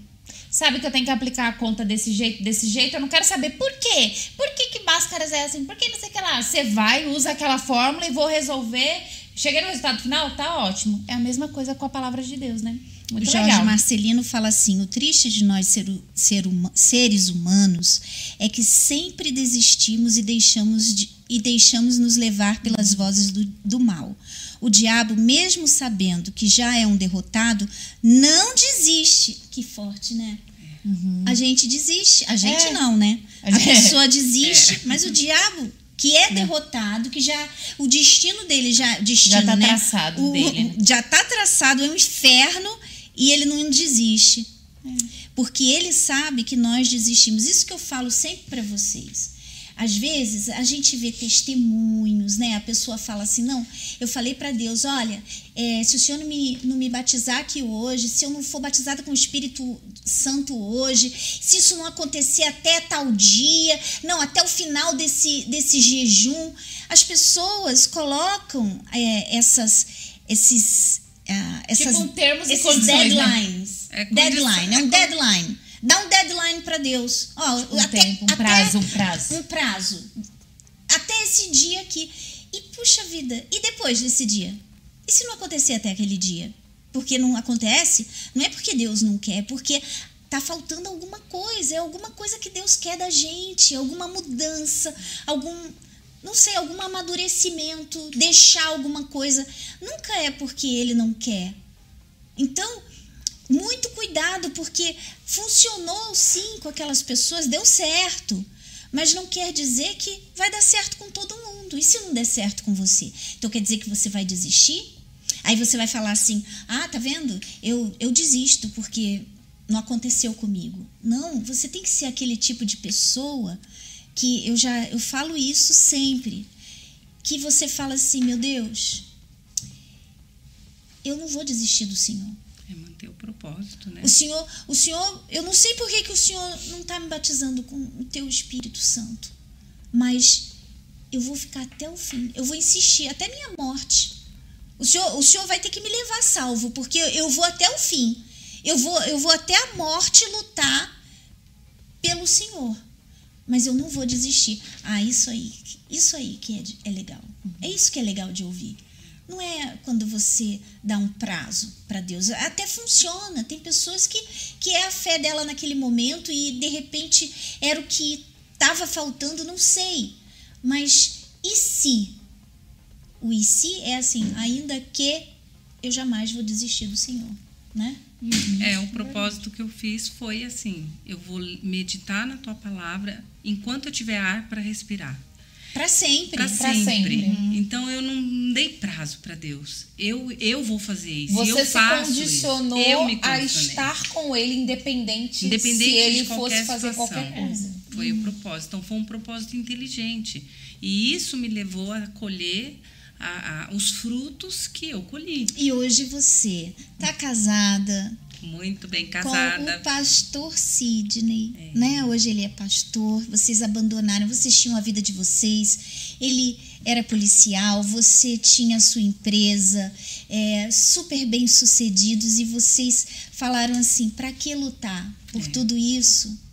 Sabe que eu tenho que aplicar a conta desse jeito, desse jeito? Eu não quero saber por quê. Por que, que máscaras é assim? Por que não sei o que lá? Você vai, usa aquela fórmula e vou resolver. Cheguei no resultado final, tá ótimo. É a mesma coisa com a palavra de Deus, né? Muito Jorge legal. Marcelino fala assim: o triste de nós ser, ser seres humanos é que sempre desistimos e deixamos, de, e deixamos nos levar pelas vozes do, do mal. O diabo, mesmo sabendo que já é um derrotado, não desiste. Que forte, né? Uhum. A gente desiste. A gente é. não, né? A, pessoa desiste, é. mas o diabo que é derrotado, que já o destino dele já destino, já tá né? traçado o, dele. Né? Já tá traçado, é um inferno e ele não desiste. Porque ele sabe que nós desistimos. Isso que eu falo sempre para vocês. Às vezes a gente vê testemunhos, né? A pessoa fala assim: não, eu falei para Deus, olha, é, se o Senhor não me, não me batizar aqui hoje, se eu não for batizada com o Espírito Santo hoje, se isso não acontecer até tal dia, não, até o final desse, desse jejum, as pessoas colocam é, essas, esses uh, essas, tipo, termos esses e condições, né? deadlines. Né? É deadline, é um deadline. Dá um deadline para Deus. Ó, um até, tempo, um prazo, um prazo. Um prazo. Até esse dia aqui. E puxa vida, e depois desse dia? E se não acontecer até aquele dia? Porque não acontece? Não é porque Deus não quer, é porque tá faltando alguma coisa, é alguma coisa que Deus quer da gente, alguma mudança, algum não sei, algum amadurecimento, deixar alguma coisa. Nunca é porque ele não quer. Então, muito cuidado, porque funcionou sim com aquelas pessoas, deu certo. Mas não quer dizer que vai dar certo com todo mundo. E se não der certo com você? Então quer dizer que você vai desistir? Aí você vai falar assim: ah, tá vendo? Eu, eu desisto porque não aconteceu comigo. Não, você tem que ser aquele tipo de pessoa que eu já eu falo isso sempre, que você fala assim, meu Deus, eu não vou desistir do Senhor. É manter o propósito, né? O Senhor, o Senhor, eu não sei por que, que o Senhor não está me batizando com o teu Espírito Santo, mas eu vou ficar até o fim. Eu vou insistir até minha morte. O Senhor, o Senhor vai ter que me levar salvo, porque eu vou até o fim. Eu vou, eu vou até a morte lutar pelo Senhor mas eu não vou desistir. Ah, isso aí, isso aí que é, é legal. É isso que é legal de ouvir. Não é quando você dá um prazo para Deus. Até funciona. Tem pessoas que, que é a fé dela naquele momento e de repente era o que estava faltando, não sei. Mas e se? o e se é assim, ainda que eu jamais vou desistir do Senhor, né? Uhum. É, o propósito que eu fiz foi assim: eu vou meditar na tua palavra enquanto eu tiver ar para respirar. Para sempre. Para sempre. sempre. Uhum. Então eu não dei prazo para Deus. Eu, eu vou fazer isso. Você eu se faço condicionou isso. Eu me a estar com ele independente, independente se ele fosse fazer situação. qualquer coisa. Foi uhum. o propósito. Então foi um propósito inteligente. E isso me levou a colher a, a, os frutos que eu colhi. E hoje você está casada, muito bem casada. Com o pastor Sidney, é. né? Hoje ele é pastor. Vocês abandonaram, vocês tinham a vida de vocês. Ele era policial, você tinha a sua empresa, é, super bem sucedidos e vocês falaram assim: para que lutar por é. tudo isso?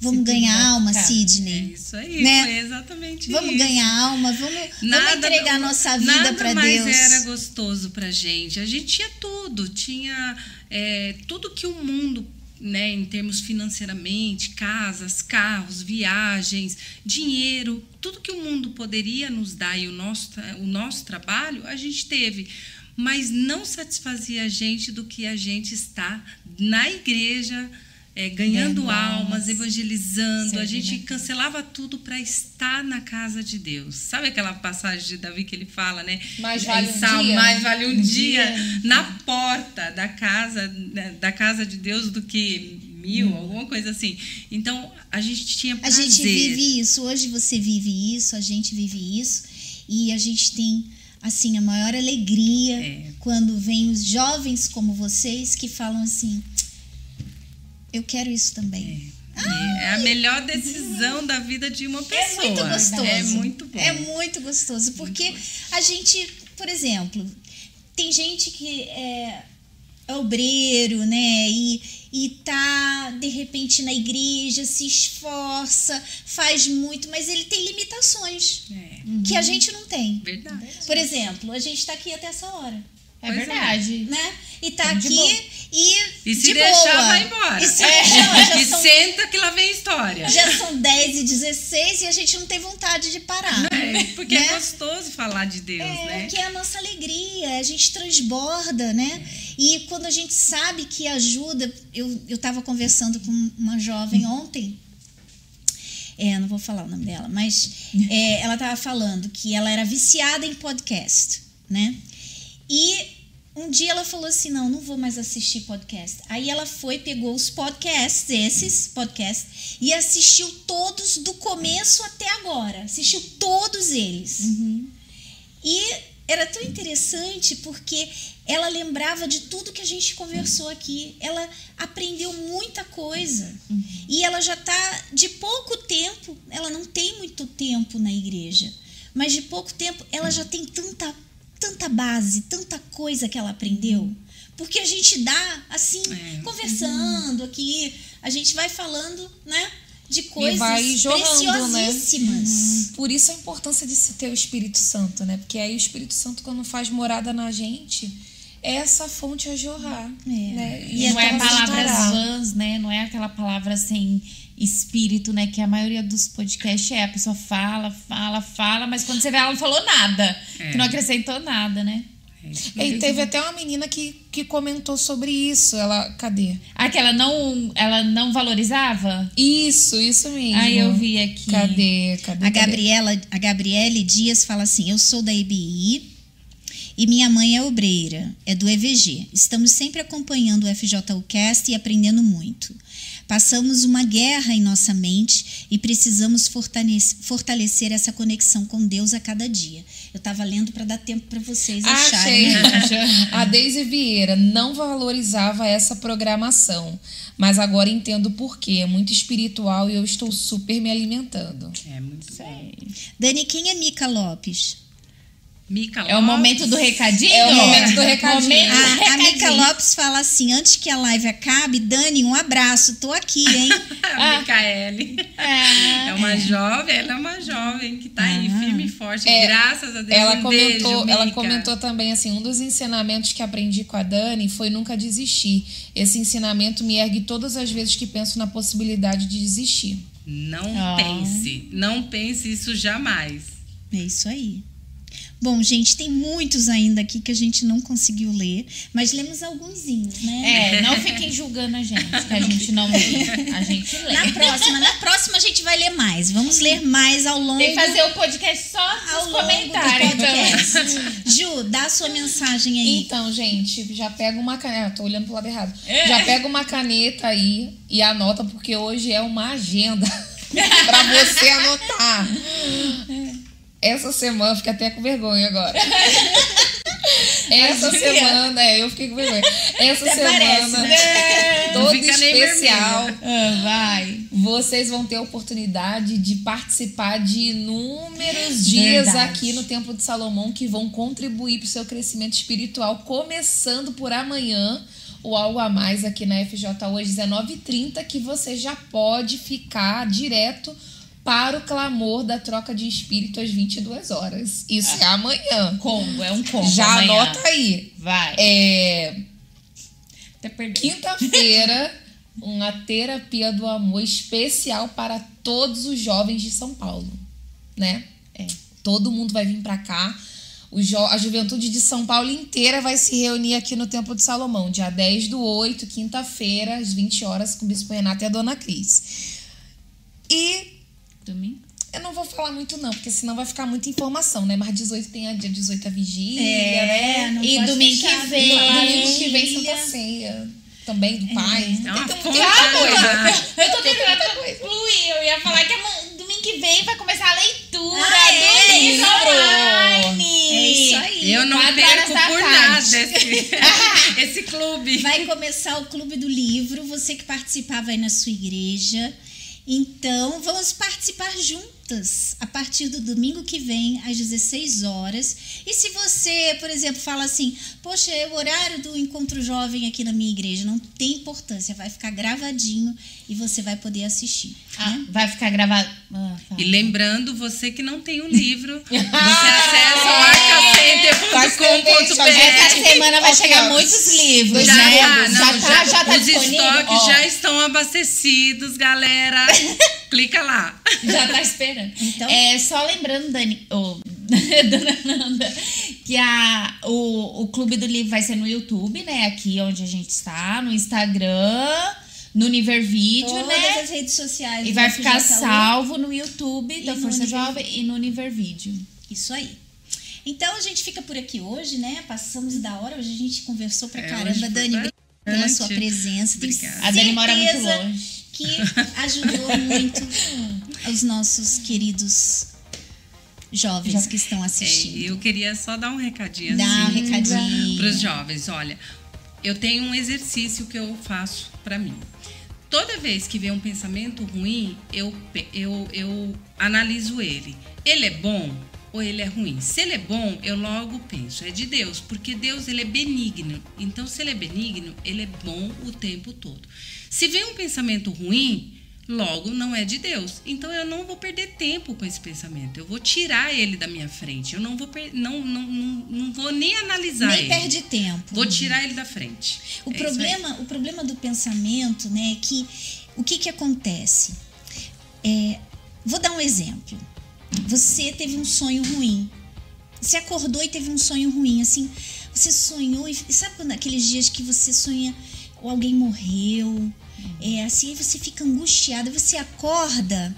Vamos ganhar alma, Sidney. É isso aí, né? foi exatamente vamos isso. Vamos ganhar alma, vamos, nada, vamos entregar nossa vida para Deus. Nada mais era gostoso pra gente. A gente tinha tudo, tinha é, tudo que o mundo né, em termos financeiramente, casas, carros, viagens, dinheiro, tudo que o mundo poderia nos dar e o nosso, o nosso trabalho, a gente teve. Mas não satisfazia a gente do que a gente está na igreja é, ganhando almas, evangelizando. a gente cancelava tudo para estar na casa de Deus. Sabe aquela passagem de Davi que ele fala, né? Mais vale um Salmo, dia. Mais vale um, um dia, dia, na porta da casa, né, da casa de Deus do que mil, hum. alguma coisa assim. Então, a gente tinha prazer. A gente vive isso. Hoje você vive isso, a gente vive isso. E a gente tem assim a maior alegria é. quando vem os jovens como vocês que falam assim: eu quero isso também. É. é a melhor decisão da vida de uma pessoa. É muito gostoso. É muito bom. É muito gostoso. Porque a gente, por exemplo, tem gente que é, é obreiro, né? E, e tá, de repente, na igreja, se esforça, faz muito, mas ele tem limitações é. que a gente não tem. Verdade. Por exemplo, a gente está aqui até essa hora. É pois é. verdade. É. Né? E tá aqui e. E se de deixar, boa. vai embora. E, se é. deixar, e são, senta que lá vem a história. Já são 10 e 16 e a gente não tem vontade de parar. É, porque é né? é gostoso falar de Deus, é, né? Que é a nossa alegria, a gente transborda, né? E quando a gente sabe que ajuda. Eu, eu tava conversando com uma jovem ontem. É, não vou falar o nome dela, mas é, ela tava falando que ela era viciada em podcast, né? E um dia ela falou assim: não, não vou mais assistir podcast. Aí ela foi, pegou os podcasts, esses podcasts, e assistiu todos do começo até agora. Assistiu todos eles. Uhum. E era tão interessante porque ela lembrava de tudo que a gente conversou aqui. Ela aprendeu muita coisa. Uhum. E ela já está de pouco tempo, ela não tem muito tempo na igreja, mas de pouco tempo ela já tem tanta tanta base, tanta coisa que ela aprendeu. Porque a gente dá, assim, é. conversando aqui, a gente vai falando, né? De coisas vai jorrando, né? preciosíssimas. Né? Por isso a importância de se ter o Espírito Santo, né? Porque aí o Espírito Santo, quando faz morada na gente, é essa fonte a jorrar. É. Né? E, e não é palavras vãs, né? Não é aquela palavra assim espírito, né? Que a maioria dos podcasts é. A pessoa fala, fala, fala, mas quando você vê, ela não falou nada. É. Que não acrescentou nada, né? É e teve até uma menina que, que comentou sobre isso. Ela, cadê? Ah, que ela não, ela não valorizava? Isso, isso mesmo. Aí eu vi aqui. Cadê? Cadê? A Gabriela, a Gabriele Dias fala assim: "Eu sou da EBI e minha mãe é obreira, é do EVG. Estamos sempre acompanhando o FJUcast e aprendendo muito. Passamos uma guerra em nossa mente e precisamos fortalecer essa conexão com Deus a cada dia. Eu estava lendo para dar tempo para vocês acharem. Achei. a Deise Vieira não valorizava essa programação, mas agora entendo por quê. É muito espiritual e eu estou super me alimentando. É muito quem é Mica Lopes? Mica Lopes. É o momento do recadinho? É o momento do recadinho. Momento a, recadinho. a Mica Lopes fala assim: antes que a live acabe, Dani, um abraço, tô aqui, hein? a ah. Micaele. É. é uma jovem, ela é uma jovem que tá ah. aí firme e forte, é, graças a Deus. Ela um comentou, beijo, ela comentou também assim: um dos ensinamentos que aprendi com a Dani foi nunca desistir. Esse ensinamento me ergue todas as vezes que penso na possibilidade de desistir. Não pense, não pense isso jamais. É isso aí. Bom, gente, tem muitos ainda aqui que a gente não conseguiu ler, mas lemos alguns, né? É, não fiquem julgando a gente, que a gente não lê. A gente lê. Na próxima, na próxima a gente vai ler mais. Vamos ler mais ao longo. Tem que fazer o podcast só ao comentários. Então. Ju, dá a sua mensagem aí. Então, gente, já pega uma caneta. Ah, tô olhando pro lado errado. É. Já pega uma caneta aí e anota, porque hoje é uma agenda para você anotar. Essa semana, fiquei até com vergonha agora. Essa semana, é, eu fiquei com vergonha. Essa até semana, parece, né? toda especial. Ah, vai. Vocês vão ter a oportunidade de participar de inúmeros dias Verdade. aqui no Templo de Salomão que vão contribuir para o seu crescimento espiritual, começando por amanhã o Algo a Mais aqui na FJ hoje, 19h30, que você já pode ficar direto para o clamor da troca de espírito às 22 horas. Isso ah, é amanhã. Combo, é um combo. Já amanhã. anota aí. Vai. É. Quinta-feira, uma terapia do amor especial para todos os jovens de São Paulo, né? É. Todo mundo vai vir para cá. a juventude de São Paulo inteira vai se reunir aqui no Templo de Salomão, dia 10 do 8, quinta-feira, às 20 horas, com o Bispo Renato e a Dona Cris. E Domingo? Eu não vou falar muito, não, porque senão vai ficar muita informação, né? Mas 18 tem a dia 18 a vigília, é, né? Não e domingo que vem. Domingo que vem Santa Ceia. Também do é. pai. Então, tem, tem muita coisa. Eu tô tentando fluir. Eu ia falar que domingo que vem vai começar a leitura ah, é, do livro online. É isso aí. Eu não perco por nada esse, esse clube. Vai começar o clube do livro. Você que participava aí na sua igreja então, vamos participar a partir do domingo que vem, às 16 horas. E se você, por exemplo, fala assim: Poxa, é o horário do encontro jovem aqui na minha igreja, não tem importância, vai ficar gravadinho e você vai poder assistir. Ah, né? Vai ficar gravado. Ah, e lembrando, você que não tem o livro, você acessa o arcacenter.com.br. Essa semana vai chegar muitos livros, já, né? Tá, não, já, tá, já tá Os estoques já estão abastecidos, galera. Clica lá. Já tá esperando. Então, é só lembrando, Dani, oh, Dona Nanda, que a, o, o Clube do Livro vai ser no YouTube, né? Aqui onde a gente está, no Instagram no Univer Vídeo, Todas né? Todas as redes sociais. E vai ficar salvo no YouTube da Força Jovem e no Univer Vídeo. Isso aí. Então a gente fica por aqui hoje, né? Passamos da hora, hoje a gente conversou pra é, caramba, Dani, pela sua presença. Obrigada. A Dani mora muito longe. Que ajudou muito os nossos queridos jovens que estão assistindo. É, eu queria só dar um recadinho Dá assim, um recadinho para os jovens. Olha, eu tenho um exercício que eu faço para mim. Toda vez que vem um pensamento ruim, eu, eu, eu analiso ele. Ele é bom ou ele é ruim? Se ele é bom, eu logo penso, é de Deus, porque Deus ele é benigno. Então, se ele é benigno, ele é bom o tempo todo. Se vem um pensamento ruim, Logo, não é de Deus. Então eu não vou perder tempo com esse pensamento. Eu vou tirar ele da minha frente. Eu não vou, não, não, não, não vou nem analisar nem ele. Nem perde tempo. Vou tirar ele da frente. O, é problema, o problema do pensamento né, é que o que, que acontece? É, vou dar um exemplo. Você teve um sonho ruim. Você acordou e teve um sonho ruim. Assim, você sonhou e sabe quando aqueles dias que você sonha ou alguém morreu é assim, você fica angustiada, você acorda,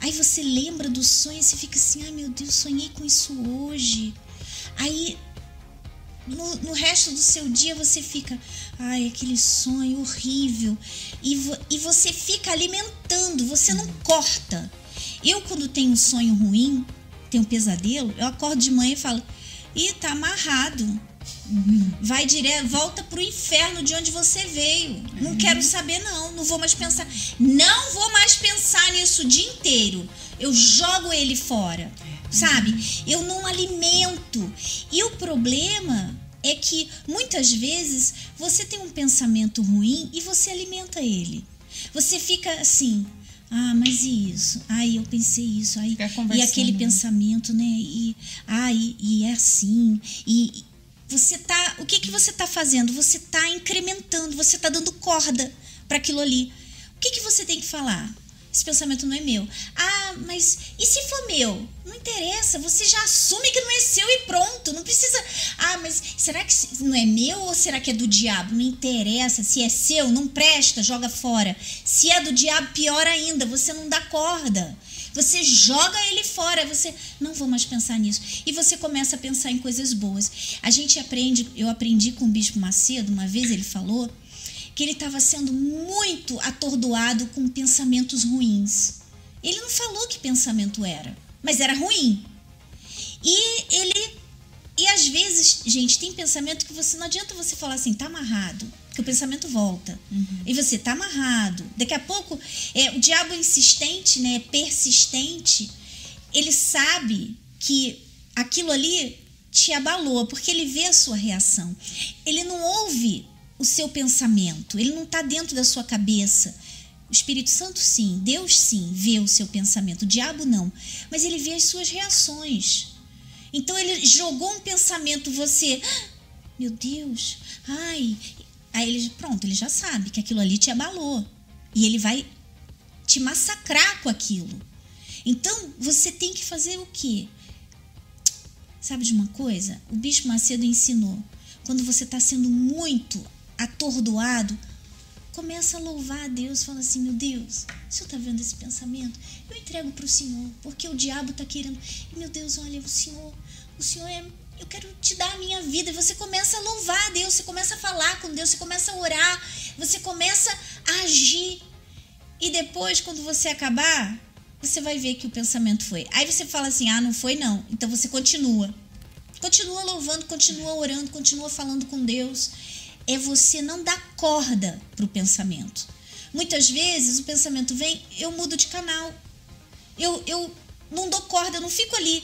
aí você lembra do sonho e você fica assim, ai meu Deus, sonhei com isso hoje. Aí no, no, resto do seu dia você fica, ai, aquele sonho horrível. E, vo, e você fica alimentando, você não corta. Eu, quando tenho um sonho ruim, tenho um pesadelo, eu acordo de manhã e falo, ih, tá amarrado. Vai direto, volta pro inferno de onde você veio. Não quero saber, não. Não vou mais pensar. Não vou mais pensar nisso o dia inteiro. Eu jogo ele fora. Sabe? Eu não alimento. E o problema é que muitas vezes você tem um pensamento ruim e você alimenta ele. Você fica assim, ah, mas e isso? Ai, eu pensei isso. Ai, e aquele pensamento, né? E, ai, e é assim. E, você tá, o que que você está fazendo? Você está incrementando, você está dando corda para aquilo ali. O que que você tem que falar? Esse pensamento não é meu. Ah, mas E se for meu? Não interessa, você já assume que não é seu e pronto. Não precisa. Ah, mas será que não é meu ou será que é do diabo? Não interessa. Se é seu, não presta, joga fora. Se é do diabo, pior ainda, você não dá corda. Você joga ele fora, você não vou mais pensar nisso. E você começa a pensar em coisas boas. A gente aprende, eu aprendi com o Bispo Macedo, uma vez ele falou que ele estava sendo muito atordoado com pensamentos ruins. Ele não falou que pensamento era, mas era ruim. E ele. E às vezes, gente, tem pensamento que você não adianta você falar assim, tá amarrado, que o pensamento volta. Uhum. E você tá amarrado. Daqui a pouco, é, o diabo insistente, né, persistente, ele sabe que aquilo ali te abalou, porque ele vê a sua reação. Ele não ouve o seu pensamento, ele não está dentro da sua cabeça. O Espírito Santo, sim, Deus, sim, vê o seu pensamento. O diabo, não. Mas ele vê as suas reações. Então ele jogou um pensamento, você. Ah, meu Deus, ai. Aí ele, pronto, ele já sabe que aquilo ali te abalou. E ele vai te massacrar com aquilo. Então você tem que fazer o quê? Sabe de uma coisa? O Bispo Macedo ensinou. Quando você está sendo muito atordoado, começa a louvar a Deus, fala assim: meu Deus, o Senhor está vendo esse pensamento? Eu entrego para o Senhor, porque o diabo está querendo. Meu Deus, olha, o Senhor, o Senhor é. Eu quero te dar a minha vida. E você começa a louvar a Deus, você começa a falar com Deus, você começa a orar, você começa a agir. E depois, quando você acabar, você vai ver que o pensamento foi. Aí você fala assim: ah, não foi não. Então você continua. Continua louvando, continua orando, continua falando com Deus é você não dar corda para o pensamento. Muitas vezes o pensamento vem, eu mudo de canal. Eu, eu não dou corda, eu não fico ali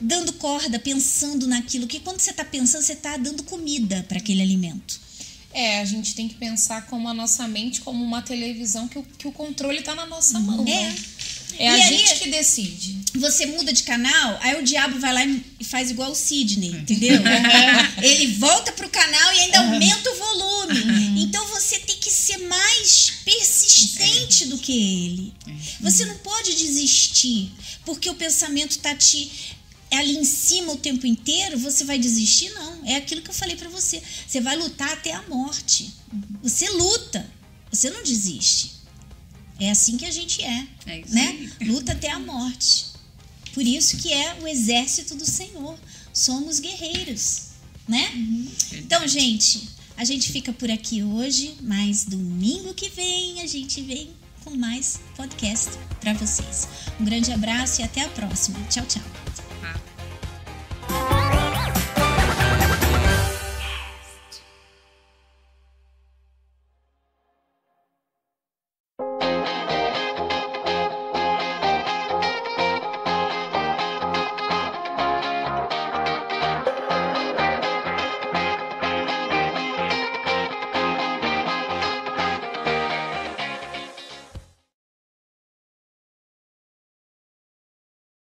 dando corda, pensando naquilo, que quando você está pensando, você está dando comida para aquele alimento. É, a gente tem que pensar como a nossa mente como uma televisão que o, que o controle está na nossa mão. É. Né? É a e gente aí, que decide. Você muda de canal, aí o diabo vai lá e faz igual o Sidney, entendeu? Ele volta pro canal e ainda aumenta o volume. Uhum. Então você tem que ser mais persistente do que ele. Você não pode desistir, porque o pensamento tá te ali em cima o tempo inteiro, você vai desistir? Não. É aquilo que eu falei para você. Você vai lutar até a morte. Você luta. Você não desiste. É assim que a gente é, é né? Luta até a morte. Por isso que é o exército do Senhor. Somos guerreiros, né? Uhum. Então, gente, a gente fica por aqui hoje, mas domingo que vem a gente vem com mais podcast para vocês. Um grande abraço e até a próxima. Tchau, tchau.